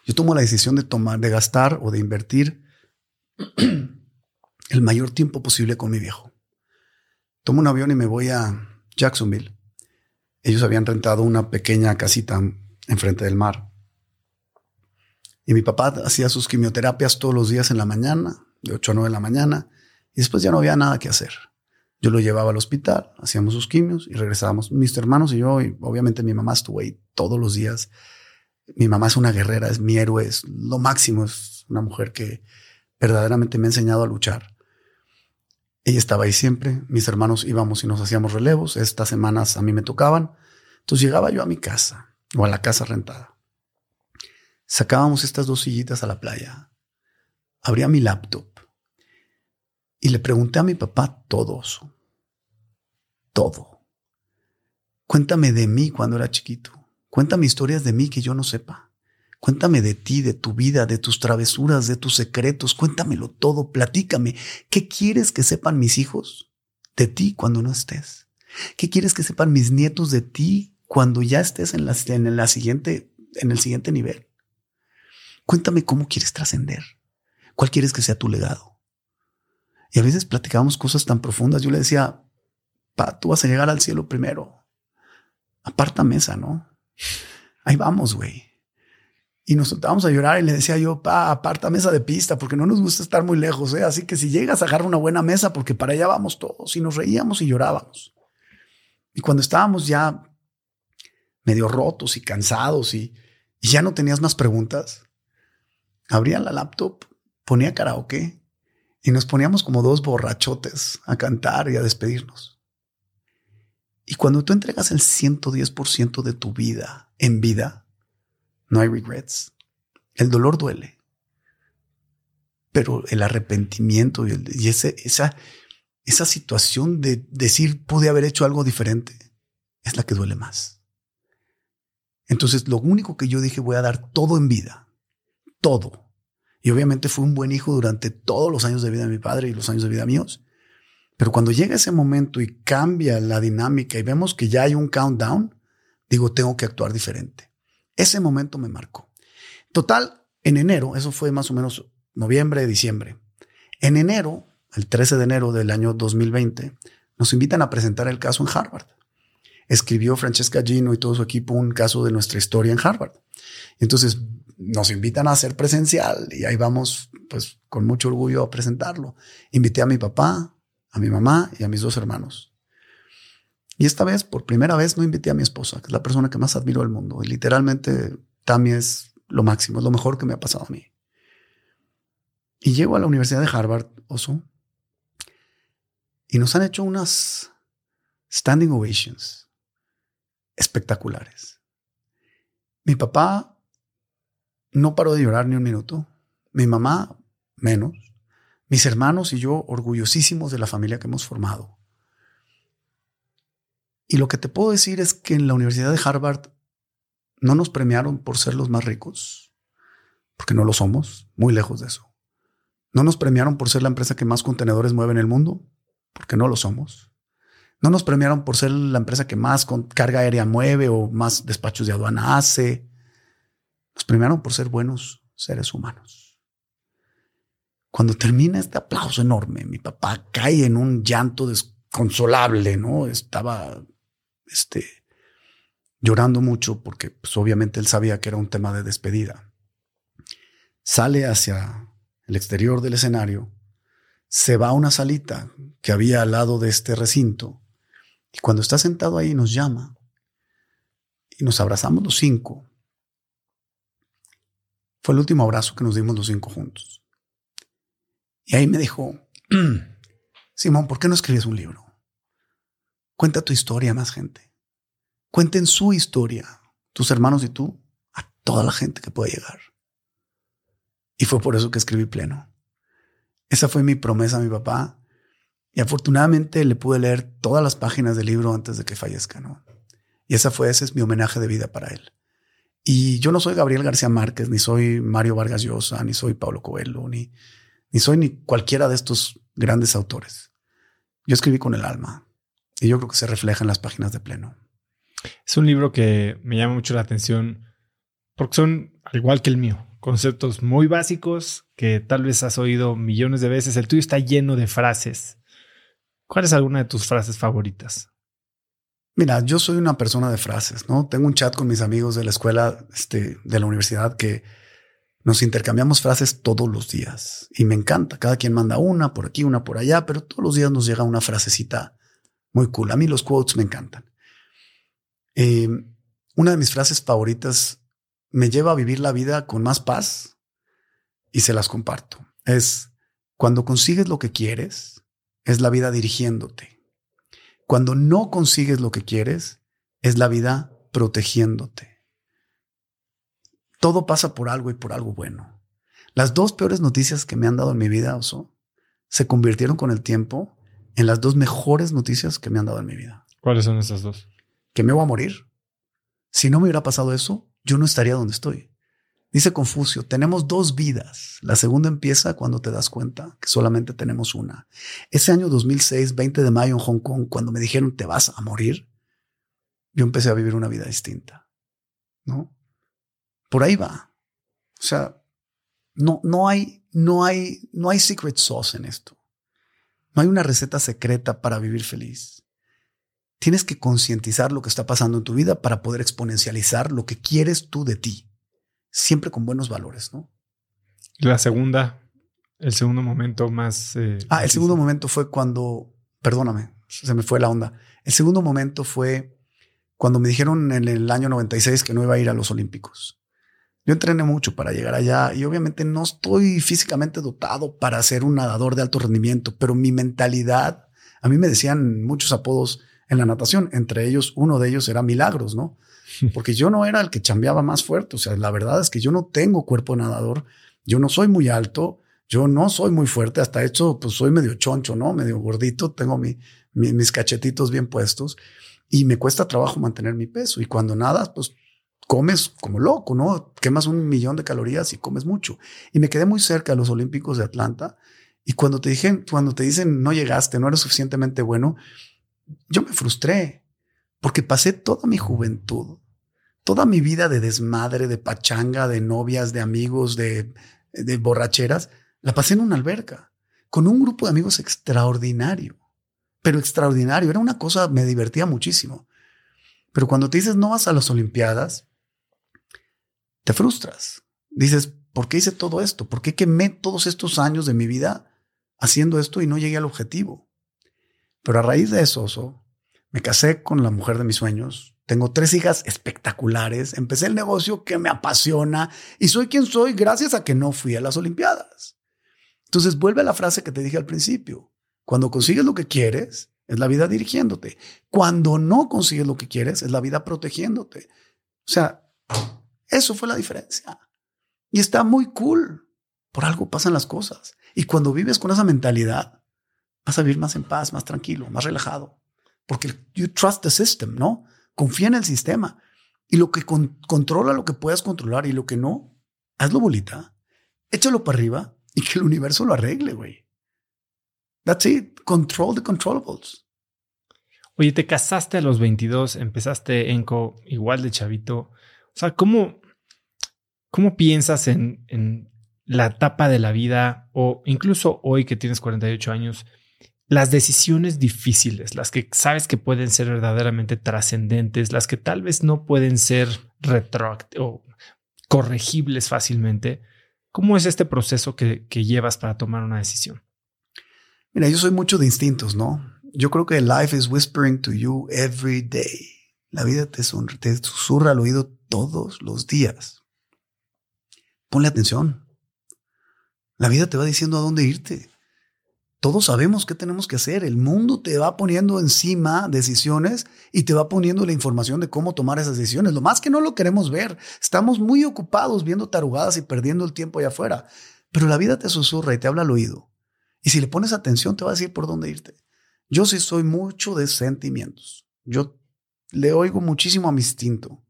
S2: yo tomo la decisión de tomar, de gastar o de invertir <clears throat> el mayor tiempo posible con mi viejo. Tomo un avión y me voy a Jacksonville ellos habían rentado una pequeña casita enfrente del mar. Y mi papá hacía sus quimioterapias todos los días en la mañana, de 8 a 9 de la mañana, y después ya no había nada que hacer. Yo lo llevaba al hospital, hacíamos sus quimios y regresábamos. Mis hermanos y yo, y obviamente mi mamá estuvo ahí todos los días. Mi mamá es una guerrera, es mi héroe, es lo máximo, es una mujer que verdaderamente me ha enseñado a luchar. Ella estaba ahí siempre, mis hermanos íbamos y nos hacíamos relevos, estas semanas a mí me tocaban, entonces llegaba yo a mi casa o a la casa rentada. Sacábamos estas dos sillitas a la playa, abría mi laptop y le pregunté a mi papá todo eso, todo. Cuéntame de mí cuando era chiquito, cuéntame historias de mí que yo no sepa. Cuéntame de ti, de tu vida, de tus travesuras, de tus secretos. Cuéntamelo todo, platícame. ¿Qué quieres que sepan mis hijos de ti cuando no estés? ¿Qué quieres que sepan mis nietos de ti cuando ya estés en, la, en, la siguiente, en el siguiente nivel? Cuéntame cómo quieres trascender. ¿Cuál quieres que sea tu legado? Y a veces platicábamos cosas tan profundas. Yo le decía, pa, tú vas a llegar al cielo primero. Aparta mesa, ¿no? Ahí vamos, güey. Y nos soltábamos a llorar y le decía yo, pa, aparta mesa de pista porque no nos gusta estar muy lejos. ¿eh? Así que si llegas a agarrar una buena mesa porque para allá vamos todos y nos reíamos y llorábamos. Y cuando estábamos ya medio rotos y cansados y, y ya no tenías más preguntas, abría la laptop, ponía karaoke y nos poníamos como dos borrachotes a cantar y a despedirnos. Y cuando tú entregas el 110% de tu vida en vida, no hay regrets. El dolor duele. Pero el arrepentimiento y, esa, esa situación de decir pude haber hecho algo diferente es la que duele más. Entonces, lo único que yo dije, voy a dar todo en vida. Todo. Y obviamente fui un buen hijo durante todos los años de vida de mi padre y los años de vida míos. Pero cuando llega ese momento y cambia la dinámica y vemos que ya hay un countdown, digo, tengo que actuar diferente. Ese momento me marcó. Total, en enero, eso fue más o menos noviembre, diciembre. En enero, el 13 de enero del año 2020, nos invitan a presentar el caso en Harvard. Escribió Francesca Gino y todo su equipo un caso de nuestra historia en Harvard. Entonces nos invitan a hacer presencial y ahí vamos, pues con mucho orgullo a presentarlo. Invité a mi papá, a mi mamá y a mis dos hermanos. Y esta vez, por primera vez, no invité a mi esposa, que es la persona que más admiro del mundo. Y literalmente, Tammy es lo máximo, es lo mejor que me ha pasado a mí. Y llego a la Universidad de Harvard, Oso, y nos han hecho unas standing ovations espectaculares. Mi papá no paró de llorar ni un minuto. Mi mamá, menos. Mis hermanos y yo, orgullosísimos de la familia que hemos formado. Y lo que te puedo decir es que en la Universidad de Harvard no nos premiaron por ser los más ricos, porque no lo somos, muy lejos de eso. No nos premiaron por ser la empresa que más contenedores mueve en el mundo, porque no lo somos. No nos premiaron por ser la empresa que más carga aérea mueve o más despachos de aduana hace. Nos premiaron por ser buenos seres humanos. Cuando termina este aplauso enorme, mi papá cae en un llanto desconsolable, ¿no? Estaba este, llorando mucho porque pues, obviamente él sabía que era un tema de despedida. Sale hacia el exterior del escenario, se va a una salita que había al lado de este recinto y cuando está sentado ahí nos llama y nos abrazamos los cinco. Fue el último abrazo que nos dimos los cinco juntos. Y ahí me dijo, <clears throat> Simón, ¿por qué no escribes un libro? Cuenta tu historia a más gente. Cuenten su historia, tus hermanos y tú, a toda la gente que pueda llegar. Y fue por eso que escribí pleno. Esa fue mi promesa a mi papá. Y afortunadamente le pude leer todas las páginas del libro antes de que fallezca, ¿no? Y esa fue, ese es mi homenaje de vida para él. Y yo no soy Gabriel García Márquez, ni soy Mario Vargas Llosa, ni soy Pablo Coelho, ni, ni soy ni cualquiera de estos grandes autores. Yo escribí con el alma y yo creo que se refleja en las páginas de pleno.
S1: Es un libro que me llama mucho la atención porque son, al igual que el mío, conceptos muy básicos que tal vez has oído millones de veces. El tuyo está lleno de frases. ¿Cuál es alguna de tus frases favoritas?
S2: Mira, yo soy una persona de frases, ¿no? Tengo un chat con mis amigos de la escuela, este, de la universidad, que nos intercambiamos frases todos los días y me encanta. Cada quien manda una por aquí, una por allá, pero todos los días nos llega una frasecita muy cool. A mí los quotes me encantan. Eh, una de mis frases favoritas me lleva a vivir la vida con más paz y se las comparto. Es cuando consigues lo que quieres, es la vida dirigiéndote. Cuando no consigues lo que quieres, es la vida protegiéndote. Todo pasa por algo y por algo bueno. Las dos peores noticias que me han dado en mi vida, Oso, se convirtieron con el tiempo en las dos mejores noticias que me han dado en mi vida.
S1: ¿Cuáles son esas dos?
S2: Que me voy a morir. Si no me hubiera pasado eso, yo no estaría donde estoy. Dice Confucio, tenemos dos vidas. La segunda empieza cuando te das cuenta que solamente tenemos una. Ese año 2006, 20 de mayo en Hong Kong, cuando me dijeron te vas a morir, yo empecé a vivir una vida distinta. ¿No? Por ahí va. O sea, no, no hay, no hay, no hay secret sauce en esto. No hay una receta secreta para vivir feliz. Tienes que concientizar lo que está pasando en tu vida para poder exponencializar lo que quieres tú de ti siempre con buenos valores, ¿no?
S1: La segunda, el segundo momento más...
S2: Eh, ah, el segundo momento fue cuando, perdóname, se me fue la onda. El segundo momento fue cuando me dijeron en el año 96 que no iba a ir a los Olímpicos. Yo entrené mucho para llegar allá y obviamente no estoy físicamente dotado para ser un nadador de alto rendimiento, pero mi mentalidad, a mí me decían muchos apodos en la natación, entre ellos uno de ellos era Milagros, ¿no? <laughs> porque yo no era el que chambeaba más fuerte. O sea, la verdad es que yo no tengo cuerpo nadador, yo no soy muy alto, yo no soy muy fuerte, hasta hecho, pues soy medio choncho, ¿no? Medio gordito, tengo mi, mis cachetitos bien puestos y me cuesta trabajo mantener mi peso. Y cuando nadas, pues comes como loco, ¿no? Quemas un millón de calorías y comes mucho. Y me quedé muy cerca de los Olímpicos de Atlanta Y cuando te, dije, cuando te dicen no llegaste, no eres suficientemente bueno, yo me frustré porque pasé toda mi juventud, toda mi vida de desmadre, de pachanga, de novias, de amigos, de, de borracheras, la pasé en una alberca con un grupo de amigos extraordinario, pero extraordinario. Era una cosa, me divertía muchísimo. Pero cuando te dices no vas a las Olimpiadas, te frustras. Dices, ¿por qué hice todo esto? ¿Por qué quemé todos estos años de mi vida haciendo esto y no llegué al objetivo? Pero a raíz de eso, me casé con la mujer de mis sueños. Tengo tres hijas espectaculares. Empecé el negocio que me apasiona y soy quien soy gracias a que no fui a las Olimpiadas. Entonces vuelve a la frase que te dije al principio. Cuando consigues lo que quieres, es la vida dirigiéndote. Cuando no consigues lo que quieres, es la vida protegiéndote. O sea, eso fue la diferencia. Y está muy cool. Por algo pasan las cosas. Y cuando vives con esa mentalidad, vas a vivir más en paz, más tranquilo, más relajado. Porque you trust the system, ¿no? Confía en el sistema. Y lo que controla lo que puedas controlar y lo que no, hazlo bolita, échalo para arriba y que el universo lo arregle, güey. That's it. Control the controllables.
S1: Oye, te casaste a los 22, empezaste Enco igual de chavito. Sea, ¿cómo, cómo piensas en, en la etapa de la vida o incluso hoy que tienes 48 años? las decisiones difíciles, las que sabes que pueden ser verdaderamente trascendentes, las que tal vez no pueden ser retroactivas o corregibles fácilmente. ¿Cómo es este proceso que, llevas para tomar una decisión?
S2: Mira, yo soy mucho de instintos, ¿no? Yo creo que life is whispering to you every day. La vida te, susurra al oído todos los días. Ponle atención. La vida te va diciendo a dónde irte todos sabemos qué tenemos que hacer. El mundo te va poniendo encima decisiones y te va poniendo la información de cómo tomar esas decisiones. Lo más que no lo queremos ver. Estamos muy ocupados viendo tarugadas y perdiendo el tiempo allá afuera. Pero la vida te susurra y te habla al oído. Y si le pones atención, te va a decir por dónde irte. Yo sí soy mucho de sentimientos. Yo le oigo muchísimo a mi instinto.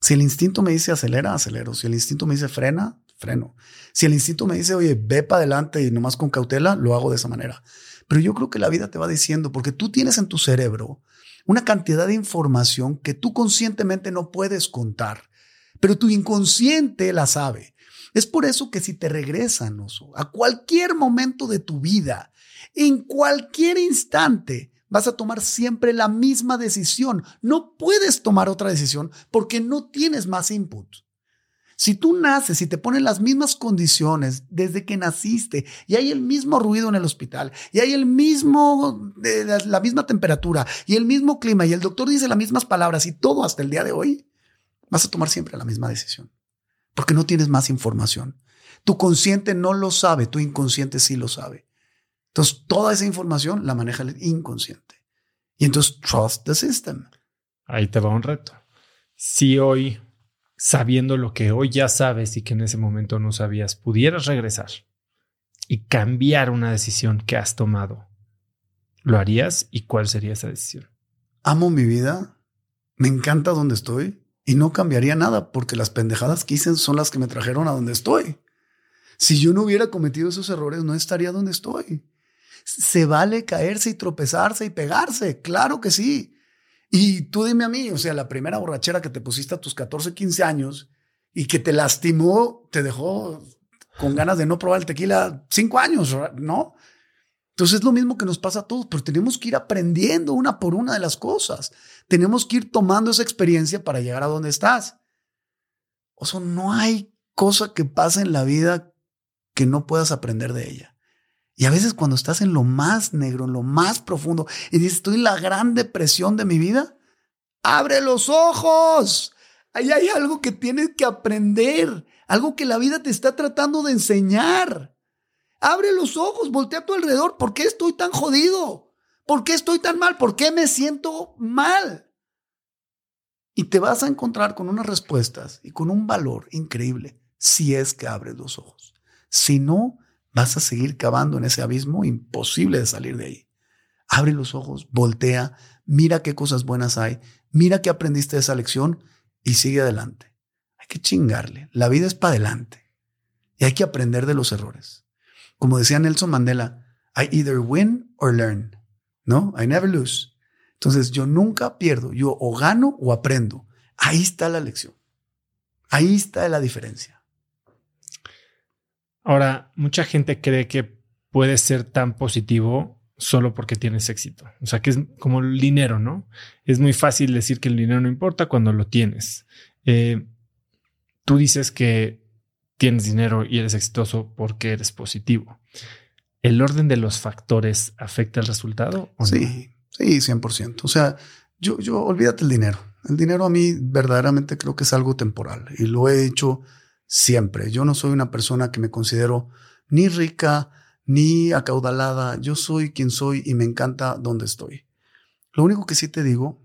S2: Si el instinto me dice acelera, acelero. Si el instinto me dice frena, freno. Si el instinto me dice, oye, ve para adelante y nomás con cautela, lo hago de esa manera. Pero yo creo que la vida te va diciendo, porque tú tienes en tu cerebro una cantidad de información que tú conscientemente no puedes contar, pero tu inconsciente la sabe. Es por eso que si te regresan oso, a cualquier momento de tu vida, en cualquier instante, vas a tomar siempre la misma decisión. No puedes tomar otra decisión porque no tienes más input. Si tú naces y te ponen las mismas condiciones desde que naciste y hay el mismo ruido en el hospital y hay el mismo, la misma temperatura y el mismo clima y el doctor dice las mismas palabras y todo hasta el día de hoy, vas a tomar siempre la misma decisión porque no tienes más información. Tu consciente no lo sabe, tu inconsciente sí lo sabe. Entonces, toda esa información la maneja el inconsciente. Y entonces, trust the system.
S1: Ahí te va un reto. Si hoy sabiendo lo que hoy ya sabes y que en ese momento no sabías, pudieras regresar y cambiar una decisión que has tomado, ¿lo harías y cuál sería esa decisión?
S2: Amo mi vida, me encanta donde estoy y no cambiaría nada porque las pendejadas que hice son las que me trajeron a donde estoy. Si yo no hubiera cometido esos errores, no estaría donde estoy. Se vale caerse y tropezarse y pegarse, claro que sí. Y tú dime a mí, o sea, la primera borrachera que te pusiste a tus 14, 15 años y que te lastimó, te dejó con ganas de no probar el tequila cinco años, ¿no? Entonces es lo mismo que nos pasa a todos, pero tenemos que ir aprendiendo una por una de las cosas. Tenemos que ir tomando esa experiencia para llegar a donde estás. O sea, no hay cosa que pase en la vida que no puedas aprender de ella. Y a veces cuando estás en lo más negro, en lo más profundo, y dices, estoy en la gran depresión de mi vida, abre los ojos. Ahí hay algo que tienes que aprender, algo que la vida te está tratando de enseñar. Abre los ojos, voltea a tu alrededor. ¿Por qué estoy tan jodido? ¿Por qué estoy tan mal? ¿Por qué me siento mal? Y te vas a encontrar con unas respuestas y con un valor increíble si es que abres los ojos. Si no, vas a seguir cavando en ese abismo imposible de salir de ahí. Abre los ojos, voltea, mira qué cosas buenas hay, mira qué aprendiste de esa lección y sigue adelante. Hay que chingarle. La vida es para adelante y hay que aprender de los errores. como decía Nelson Mandela, I either win or learn. ¿No? I never lose. Entonces yo nunca pierdo. Yo o gano o aprendo. Ahí está la lección. Ahí está la diferencia.
S1: Ahora, mucha gente cree que puede ser tan positivo solo porque tienes éxito. O sea, que es como el dinero, ¿no? Es muy fácil decir que el dinero no importa cuando lo tienes. Eh, tú dices que tienes dinero y eres exitoso porque eres positivo. ¿El orden de los factores afecta el resultado?
S2: sí, sí, 100%. O sea, yo, yo, olvídate el dinero. El dinero a mí verdaderamente creo que es algo temporal y lo he hecho siempre. Yo no soy una persona que me considero ni rica, ni acaudalada. Yo soy quien soy y me encanta donde estoy. Lo único que sí te digo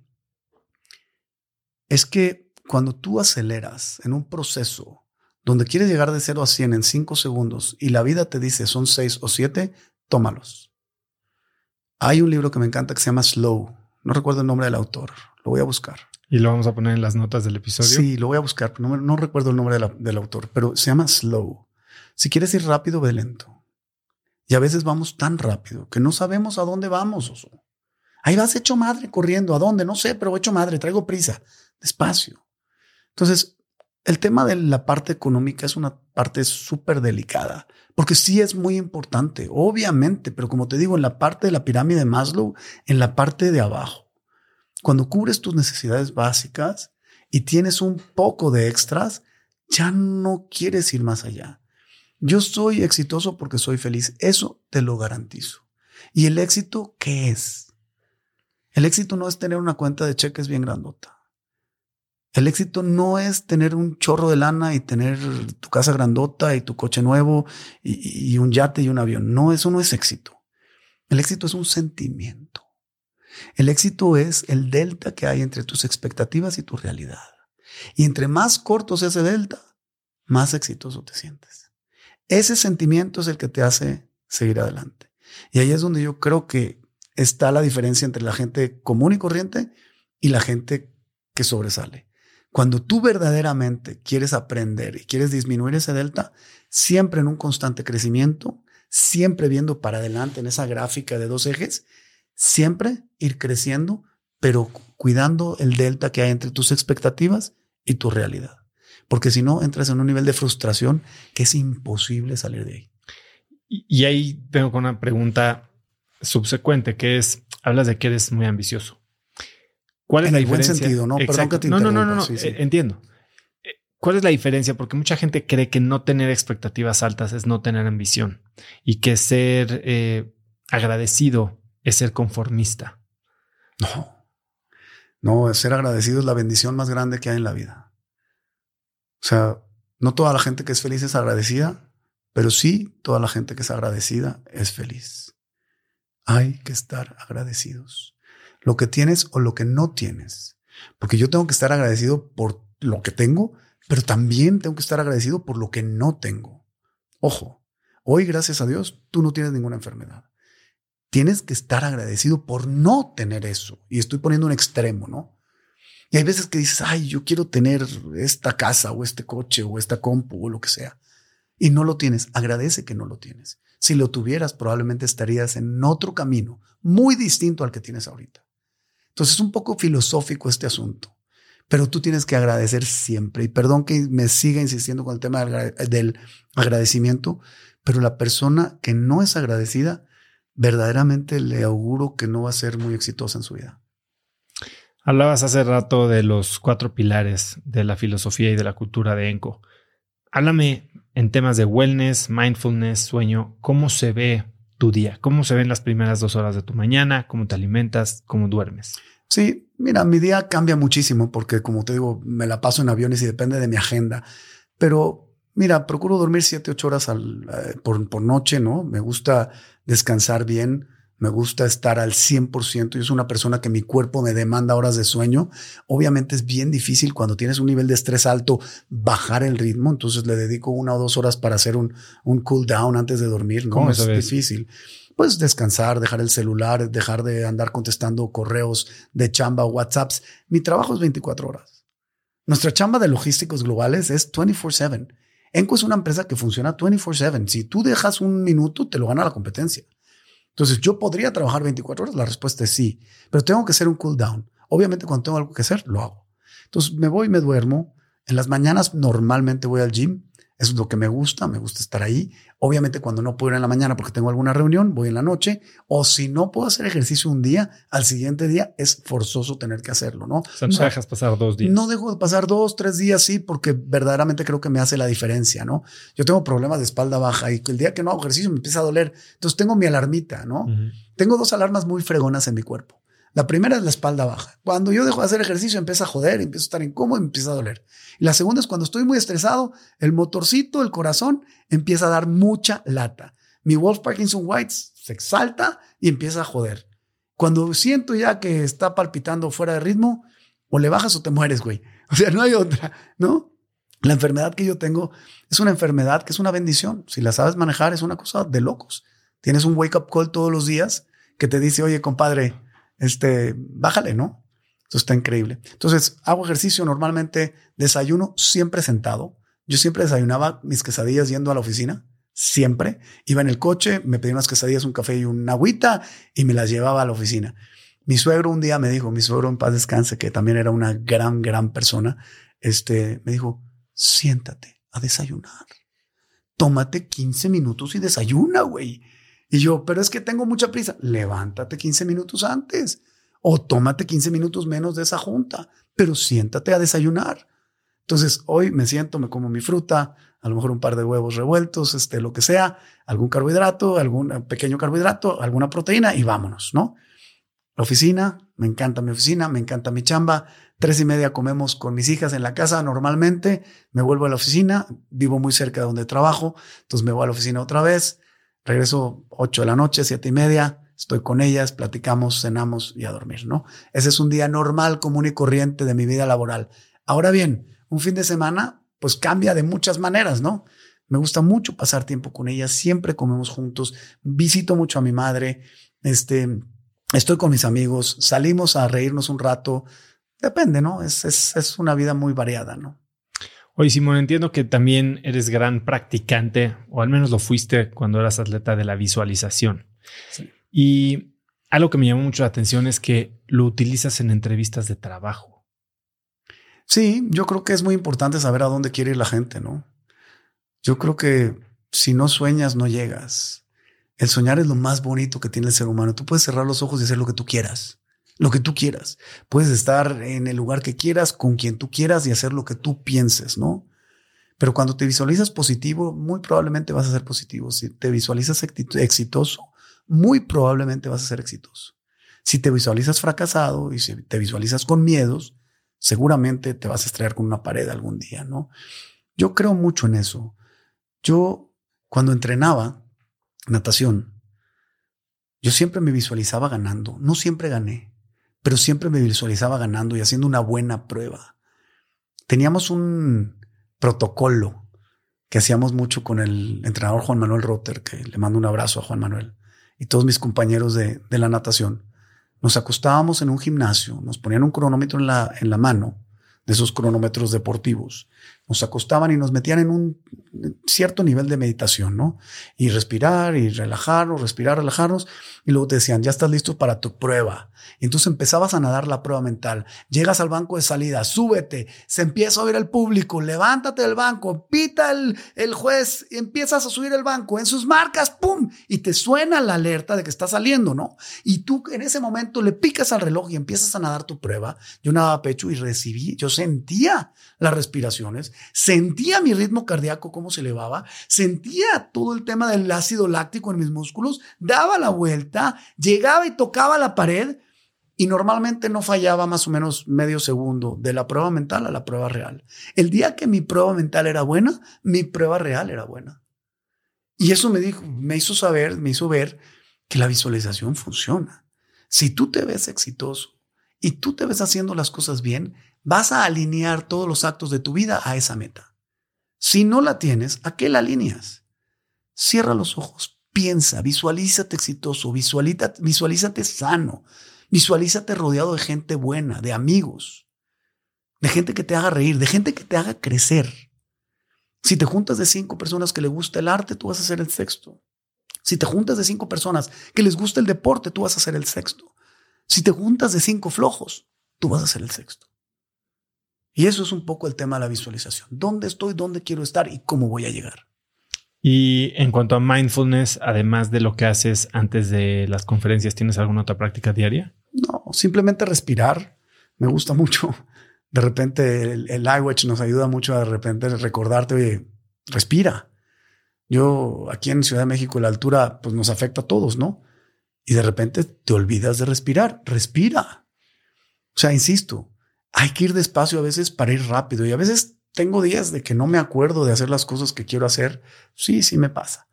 S2: es que cuando tú aceleras en un proceso donde quieres llegar de 0 a 100 en 5 segundos y la vida te dice son 6 o 7, tómalos. Hay un libro que me encanta que se llama Slow. No recuerdo el nombre del autor. Lo voy a buscar.
S1: Y lo vamos a poner en las notas del episodio.
S2: Sí, lo voy a buscar. No, no recuerdo el nombre del autor, pero se llama Slow. Si quieres ir rápido, ve lento. Y a veces vamos tan rápido que no sabemos a dónde vamos. Ahí vas hecho madre corriendo. ¿A dónde? No sé, pero hecho madre, traigo prisa. Despacio. Entonces, el tema de la parte económica es una parte súper delicada, porque sí es muy importante, obviamente, pero como te digo, en la parte de la pirámide de Maslow, en la parte de abajo, cuando cubres tus necesidades básicas y tienes un poco de extras, ya no quieres ir más allá. Yo soy exitoso porque soy feliz. Eso te lo garantizo. ¿Y el éxito qué es? El éxito no es tener una cuenta de cheques bien grandota. El éxito no es tener un chorro de lana y tener tu casa grandota y tu coche nuevo y, un yate y un avión. No, eso no es éxito. El éxito es un sentimiento. El éxito es el delta que hay entre tus expectativas y tu realidad. Y entre más corto sea ese delta, más exitoso te sientes. Ese sentimiento es el que te hace seguir adelante. Y ahí es donde yo creo que está la diferencia entre la gente común y corriente y la gente que sobresale. Cuando tú verdaderamente quieres aprender y quieres disminuir ese delta, siempre en un constante crecimiento, siempre viendo para adelante en esa gráfica de dos ejes, siempre ir creciendo, pero cuidando el delta que hay entre tus expectativas y tu realidad porque si no entras en un nivel de frustración que es imposible salir de ahí.
S1: Y, ahí tengo una pregunta subsecuente que es, hablas de que eres muy ambicioso.
S2: ¿Cuál es la diferencia? buen sentido, ¿no? Perdón que te
S1: no, no, no, no, no. Eh, entiendo. Eh, ¿Cuál es la diferencia? Porque mucha gente cree que no tener expectativas altas es no tener ambición y que ser eh, agradecido es ser conformista.
S2: No, no, ser agradecido es la bendición más grande que hay en la vida. O sea, no toda la gente que es feliz es agradecida, pero sí toda la gente que es agradecida es feliz. Hay que estar agradecidos. Lo que tienes o lo que no tienes. Porque yo tengo que estar agradecido por lo que tengo, pero también tengo que estar agradecido por lo que no tengo. Ojo, hoy gracias a Dios tú no tienes ninguna enfermedad. Tienes que estar agradecido por no tener eso. Y estoy poniendo un extremo, ¿no? Y hay veces que dices, ay, yo quiero tener esta casa o este coche o esta compu o lo que sea. Y no lo tienes. Agradece que no lo tienes. Si lo tuvieras, probablemente estarías en otro camino muy distinto al que tienes ahorita. Entonces es un poco filosófico este asunto, pero tú tienes que agradecer siempre. Y perdón que me siga insistiendo con el tema del agradecimiento, pero la persona que no es agradecida, verdaderamente le auguro que no va a ser muy exitosa en su vida.
S1: Hablabas hace rato de los cuatro pilares de la filosofía y de la cultura de Enco. Háblame en temas de wellness, mindfulness, sueño, cómo se ve tu día, cómo se ven las primeras dos horas de tu mañana, cómo te alimentas, cómo duermes.
S2: Sí, mira, mi día cambia muchísimo porque como te digo, me la paso en aviones y depende de mi agenda, pero mira, procuro dormir siete, ocho horas eh, por, por noche, ¿no? Me gusta descansar bien me gusta estar al 100%. Yo soy una persona que mi cuerpo me demanda horas de sueño. Obviamente es bien difícil cuando tienes un nivel de estrés alto bajar el ritmo. Entonces le dedico una o dos horas para hacer un, un cool down antes de dormir. No es difícil. Pues descansar, dejar el celular, dejar de andar contestando correos de chamba o WhatsApps. Mi trabajo es 24 horas. Nuestra chamba de logísticos globales es 24/7. Enco es una empresa que funciona 24/7. Si tú dejas un minuto, te lo gana la competencia. Entonces, yo podría trabajar 24 horas. La respuesta es sí, pero tengo que hacer un cool down. Obviamente, cuando tengo algo que hacer, lo hago. Entonces, me voy, me duermo. En las mañanas normalmente voy al gym. Eso es lo que me gusta, me gusta estar ahí. Obviamente cuando no puedo ir en la mañana porque tengo alguna reunión, voy en la noche. O si no puedo hacer ejercicio un día, al siguiente día es forzoso tener que hacerlo, ¿no? O
S1: sea, no dejas pasar dos días.
S2: No dejo de pasar dos, tres días, sí, porque verdaderamente creo que me hace la diferencia, ¿no? Yo tengo problemas de espalda baja y el día que no hago ejercicio me empieza a doler. Entonces tengo mi alarmita, ¿no? Tengo dos alarmas muy fregonas en mi cuerpo. La primera es la espalda baja. Cuando yo dejo de hacer ejercicio, empieza a joder, empiezo a estar incómodo empieza a doler. Y la segunda es cuando estoy muy estresado, el motorcito, el corazón, empieza a dar mucha lata. Mi Wolf Parkinson White se exalta y empieza a joder. Cuando siento ya que está palpitando fuera de ritmo, o le bajas o te mueres, güey. <laughs> O sea, no hay otra, ¿no? La enfermedad que yo tengo es una enfermedad que es una bendición. Si la sabes manejar, es una cosa de locos. Tienes un wake up call todos los días que te dice, oye, compadre, este, bájale, ¿no? Eso está increíble. Entonces, hago ejercicio normalmente, desayuno siempre sentado. Yo siempre desayunaba mis quesadillas yendo a la oficina, siempre. Iba en el coche, me pedía unas quesadillas, un café y una agüita y me las llevaba a la oficina. Mi suegro un día me dijo, mi suegro en paz descanse, que también era una gran, gran persona, este, me dijo, siéntate a desayunar. Tómate 15 minutos y desayuna, güey. Y yo, pero es que tengo mucha prisa. Levántate 15 minutos antes o tómate 15 minutos menos de esa junta, pero siéntate a desayunar. Entonces, hoy me siento, me como mi fruta, a lo mejor un par de huevos revueltos, este, lo que sea, algún carbohidrato, algún pequeño carbohidrato, alguna proteína y vámonos, ¿no? La oficina, me encanta mi oficina, me encanta mi chamba. Tres y media comemos con mis hijas en la casa normalmente. Me vuelvo a la oficina, vivo muy cerca de donde trabajo, entonces me voy a la oficina otra vez. Regreso 8 de la noche, siete y media, estoy con ellas, platicamos, cenamos y a dormir, ¿no? Ese es un día normal, común y corriente de mi vida laboral. Ahora bien, un fin de semana, pues cambia de muchas maneras, ¿no? Me gusta mucho pasar tiempo con ellas, siempre comemos juntos, visito mucho a mi madre, este, estoy con mis amigos, salimos a reírnos un rato, depende, ¿no? Es, es, es una vida muy variada, ¿no?
S1: Oye, Simón, entiendo que también eres gran practicante, o al menos lo fuiste cuando eras atleta de la visualización. Y algo que me llamó mucho la atención es que lo utilizas en entrevistas de trabajo.
S2: Sí, yo creo que es muy importante saber a dónde quiere ir la gente, ¿no? Yo creo que si no sueñas, no llegas. El soñar es lo más bonito que tiene el ser humano. Tú puedes cerrar los ojos y hacer lo que tú quieras lo que tú quieras. Puedes estar en el lugar que quieras, con quien tú quieras y hacer lo que tú pienses, ¿no? Pero cuando te visualizas positivo, muy probablemente vas a ser positivo. Si te visualizas exitoso, muy probablemente vas a ser exitoso. Si te visualizas fracasado y si te visualizas con miedos, seguramente te vas a estrellar con una pared algún día, ¿no? Yo creo mucho en eso. Yo, cuando entrenaba natación, yo siempre me visualizaba ganando. No siempre gané, pero siempre me visualizaba ganando y haciendo una buena prueba. Teníamos un protocolo que hacíamos mucho con el entrenador Juan Manuel Rotter, que le mando un abrazo a Juan Manuel, y todos mis compañeros de, de la natación. Nos acostábamos en un gimnasio, nos ponían un cronómetro en la, en la mano, de esos cronómetros deportivos, nos acostaban y nos metían en un cierto nivel de meditación, ¿no? Y respirar y relajarnos, respirar, relajarnos. Y luego te decían, ya estás listo para tu prueba. Y entonces empezabas a nadar la prueba mental. Llegas al banco de salida, súbete, se empieza a oír el público, levántate del banco, pita el, el juez, empiezas a subir el banco en sus marcas, ¡pum! Y te suena la alerta de que está saliendo, ¿no? Y tú en ese momento le picas al reloj y empiezas a nadar tu prueba. Yo nadaba pecho y recibí, yo sentía las sentía mi ritmo cardíaco, cómo se elevaba, sentía todo el tema del ácido láctico en mis músculos, daba la vuelta, llegaba y tocaba la pared y normalmente no fallaba más o menos medio segundo de la prueba mental a la prueba real. El día que mi prueba mental era buena, mi prueba real era buena. Y eso me dijo, me hizo saber, me hizo ver que la visualización funciona. Si tú te ves exitoso y tú te ves haciendo las cosas bien, vas a alinear todos los actos de tu vida a esa meta. Si no la tienes, ¿a qué la alineas? Cierra los ojos, piensa, visualízate exitoso, visualízate, sano, visualízate rodeado de gente buena, de amigos, de gente que te haga reír, de gente que te haga crecer. Si te juntas de cinco personas que le gusta el arte, tú vas a ser el sexto. Si te juntas de cinco personas que les gusta el deporte, tú vas a ser el sexto. Si te juntas de cinco flojos, tú vas a ser el sexto. Y eso es un poco el tema de la visualización. ¿Dónde estoy? ¿Dónde quiero estar? ¿Y cómo voy a llegar?
S1: Y en cuanto a mindfulness, además de lo que haces antes de las conferencias, ¿tienes alguna otra práctica diaria?
S2: No, simplemente respirar. Me gusta mucho. De repente el, el iWatch nos ayuda mucho a de repente recordarte, oye, respira. Yo aquí en Ciudad de México la altura pues nos afecta a todos, ¿no? Y de repente te olvidas de respirar. Respira. O sea, insisto, hay que ir despacio a veces para ir rápido y a veces tengo días de que no me acuerdo de hacer las cosas que quiero hacer. Sí, sí me pasa.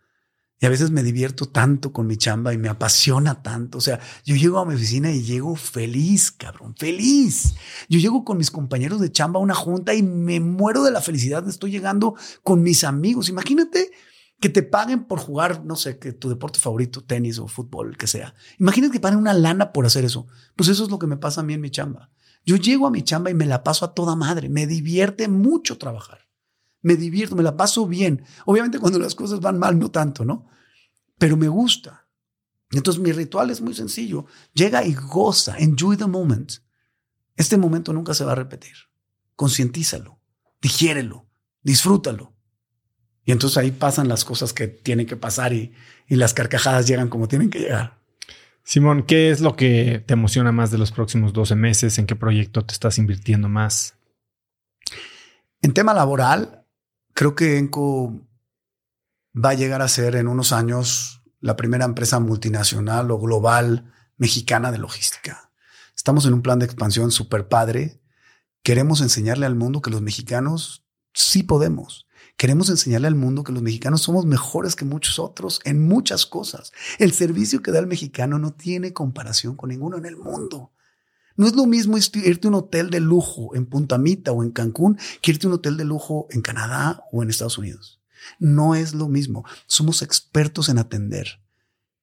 S2: Y a veces me divierto tanto con mi chamba y me apasiona tanto. O sea, yo llego a mi oficina y llego feliz, cabrón, feliz. Yo llego con mis compañeros de chamba a una junta y me muero de la felicidad. Estoy llegando con mis amigos. Imagínate que te paguen por jugar, no sé, que tu deporte favorito, tenis o fútbol, que sea. Imagínate que paguen una lana por hacer eso. Pues eso es lo que me pasa a mí en mi chamba. Yo llego a mi chamba y me la paso a toda madre. Me divierte mucho trabajar. Me divierto, me la paso bien. Obviamente cuando las cosas van mal, no tanto, ¿no? Pero me gusta. Entonces mi ritual es muy sencillo. Llega y goza, enjoy the moment. Este momento nunca se va a repetir. Concientízalo, digiérelo, disfrútalo. Y entonces ahí pasan las cosas que tienen que pasar y, y las carcajadas llegan como tienen que llegar.
S1: Simón, ¿qué es lo que te emociona más de los próximos 12 meses? ¿En qué proyecto te estás invirtiendo más?
S2: En tema laboral, creo que Enco va a llegar a ser en unos años la primera empresa multinacional o global mexicana de logística. Estamos en un plan de expansión súper padre. Queremos enseñarle al mundo que los mexicanos sí podemos. Queremos enseñarle al mundo que los mexicanos somos mejores que muchos otros en muchas cosas. El servicio que da el mexicano no tiene comparación con ninguno en el mundo. No es lo mismo irte a un hotel de lujo en Punta Mita o en Cancún que irte a un hotel de lujo en Canadá o en Estados Unidos. No es lo mismo. Somos expertos en atender.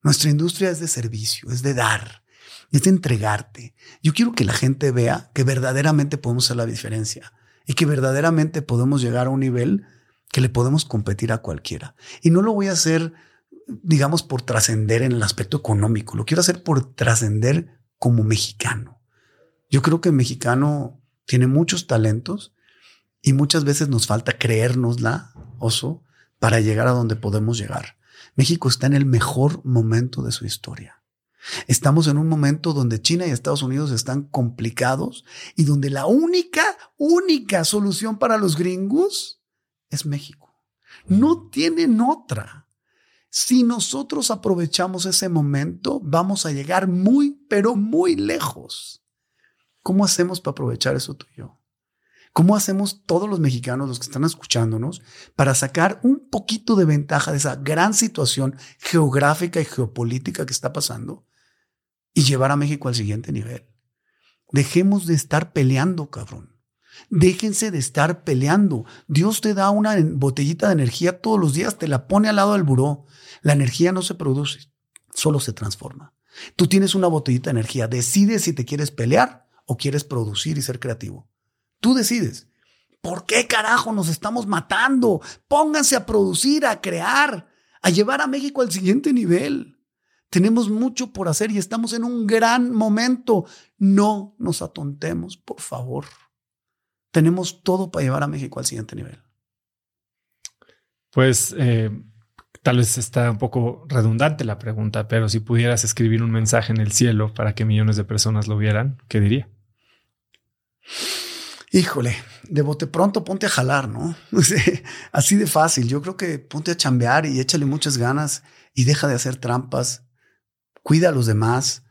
S2: Nuestra industria es de servicio, es de dar, es de entregarte. Yo quiero que la gente vea que verdaderamente podemos hacer la diferencia y que verdaderamente podemos llegar a un nivel que le podemos competir a cualquiera. Y no lo voy a hacer, digamos, por trascender en el aspecto económico, lo quiero hacer por trascender como mexicano. Yo creo que el mexicano tiene muchos talentos y muchas veces nos falta creérnosla, oso, para llegar a donde podemos llegar. México está en el mejor momento de su historia. Estamos en un momento donde China y Estados Unidos están complicados y donde la única, única solución para los gringos es México. No tienen otra. Si nosotros aprovechamos ese momento, vamos a llegar muy, pero muy lejos. ¿Cómo hacemos para aprovechar eso tú y yo? ¿Cómo hacemos todos los mexicanos, los que están escuchándonos, para sacar un poquito de ventaja de esa gran situación geográfica y geopolítica que está pasando y llevar a México al siguiente nivel? Dejemos de estar peleando, cabrón. Déjense de estar peleando. Dios te da una botellita de energía todos los días, te la pone al lado del buró. La energía no se produce, solo se transforma. Tú tienes una botellita de energía. Decides si te quieres pelear o quieres producir y ser creativo. Tú decides. ¿Por qué carajo nos estamos matando? Pónganse a producir, a crear, a llevar a México al siguiente nivel. Tenemos mucho por hacer y estamos en un gran momento. No nos atontemos, por favor tenemos todo para llevar a México al siguiente nivel.
S1: Pues eh, tal vez está un poco redundante la pregunta, pero si pudieras escribir un mensaje en el cielo para que millones de personas lo vieran, ¿qué diría?
S2: Híjole, de bote pronto ponte a jalar, ¿no? <laughs> Así de fácil. Yo creo que ponte a chambear y échale muchas ganas y deja de hacer trampas. Cuida a los demás.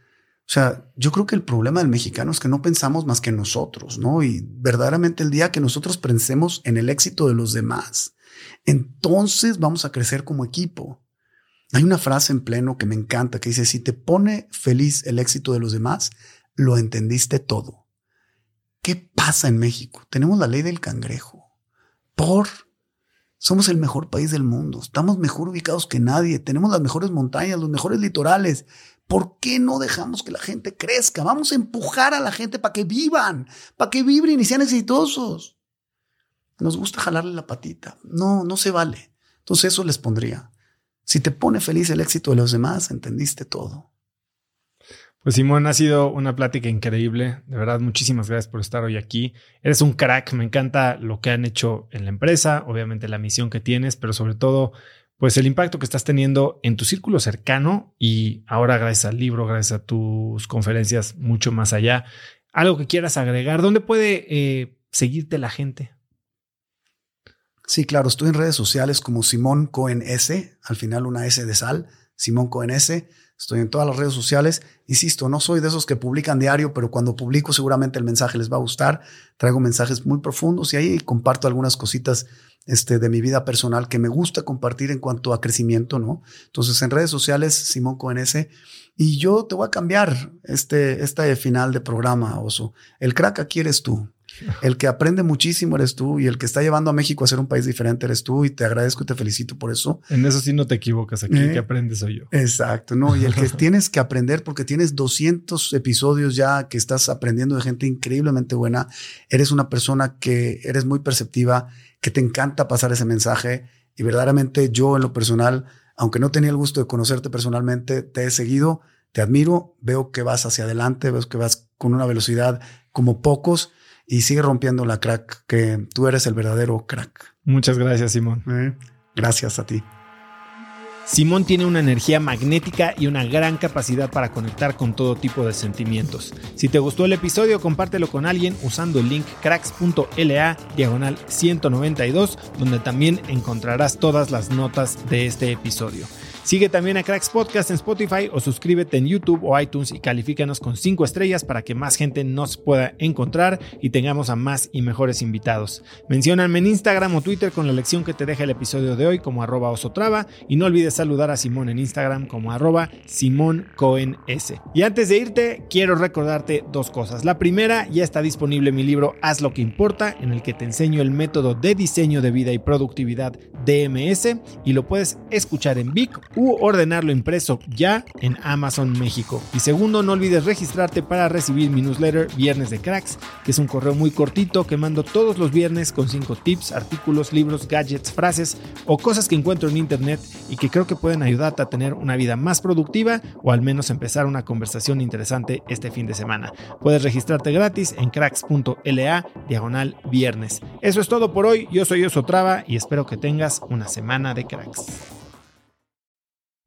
S2: O sea, yo creo que el problema del mexicano es que no pensamos más que nosotros, ¿no? Y verdaderamente el día que nosotros pensemos en el éxito de los demás, entonces vamos a crecer como equipo. Hay una frase en pleno que me encanta que dice, si te pone feliz el éxito de los demás, lo entendiste todo. ¿Qué pasa en México? Tenemos la ley del cangrejo. Por somos el mejor país del mundo, estamos mejor ubicados que nadie, tenemos las mejores montañas, los mejores litorales, ¿Por qué no dejamos que la gente crezca? Vamos a empujar a la gente para que vivan, para que vibren y sean exitosos. nos gusta jalarle la patita. No, no se vale. Entonces eso les pondría. Si te pone feliz el éxito de los demás, entendiste todo.
S1: Pues Simón, ha sido una plática increíble. De verdad, muchísimas gracias por estar hoy aquí. Eres un crack, me encanta lo que han hecho en la empresa, obviamente la misión que tienes, pero sobre todo, pues el impacto que estás teniendo en tu círculo cercano y ahora gracias al libro, gracias a tus conferencias, mucho más allá. Algo que quieras agregar, ¿dónde puede eh, seguirte la gente?
S2: Sí, claro, estoy en redes sociales como Simón Cohen S, al final una S de sal, Simón Cohen S. Estoy en todas las redes sociales. Insisto, no soy de esos que publican diario, pero cuando publico seguramente el mensaje les va a gustar. Traigo mensajes muy profundos y ahí comparto algunas cositas este, de mi vida personal que me gusta compartir en cuanto a crecimiento, ¿no? Entonces, en redes sociales, Simón S. Y yo te voy a cambiar este, este final de programa, Oso. El crack aquí eres tú. El que aprende muchísimo eres tú y el que está llevando a México a ser un país diferente eres tú y te agradezco y te felicito por eso.
S1: En eso sí no te equivocas, aquí el que eh, aprende soy yo.
S2: Exacto, no, y el que <laughs> tienes que aprender porque tienes 200 episodios ya que estás aprendiendo de gente increíblemente buena, eres una persona que eres muy perceptiva, que te encanta pasar ese mensaje y verdaderamente yo en lo personal, aunque no tenía el gusto de conocerte personalmente, te he seguido, te admiro, veo que vas hacia adelante, veo que vas con una velocidad como pocos y sigue rompiendo la crack, que tú eres el verdadero crack.
S1: Muchas gracias, Simón.
S2: Eh, gracias a ti.
S1: Simón tiene una energía magnética y una gran capacidad para conectar con todo tipo de sentimientos. Si te gustó el episodio, compártelo con alguien usando el link cracks.la diagonal 192, donde también encontrarás todas las notas de este episodio. Sigue también a Cracks Podcast en Spotify o suscríbete en YouTube o iTunes y califícanos con 5 estrellas para que más gente nos pueda encontrar y tengamos a más y mejores invitados. Mencióname en Instagram o Twitter con la lección que te deja el episodio de hoy como arroba osotrava y no olvides saludar a Simón en Instagram como arroba Simón Cohen S. Y antes de irte, quiero recordarte dos cosas. La primera, ya está disponible mi libro Haz lo que importa, en el que te enseño el método de diseño de vida y productividad DMS y lo puedes escuchar en Vic u ordenarlo impreso ya en Amazon México. Y segundo, no olvides registrarte para recibir mi newsletter Viernes de Cracks, que es un correo muy cortito que mando todos los viernes con 5 tips, artículos, libros, gadgets, frases o cosas que encuentro en internet y que creo que pueden ayudarte a tener una vida más productiva o al menos empezar una conversación interesante este fin de semana. Puedes registrarte gratis en cracks.la diagonal viernes. Eso es todo por hoy, yo soy Osotrava y espero que tengas una semana de cracks.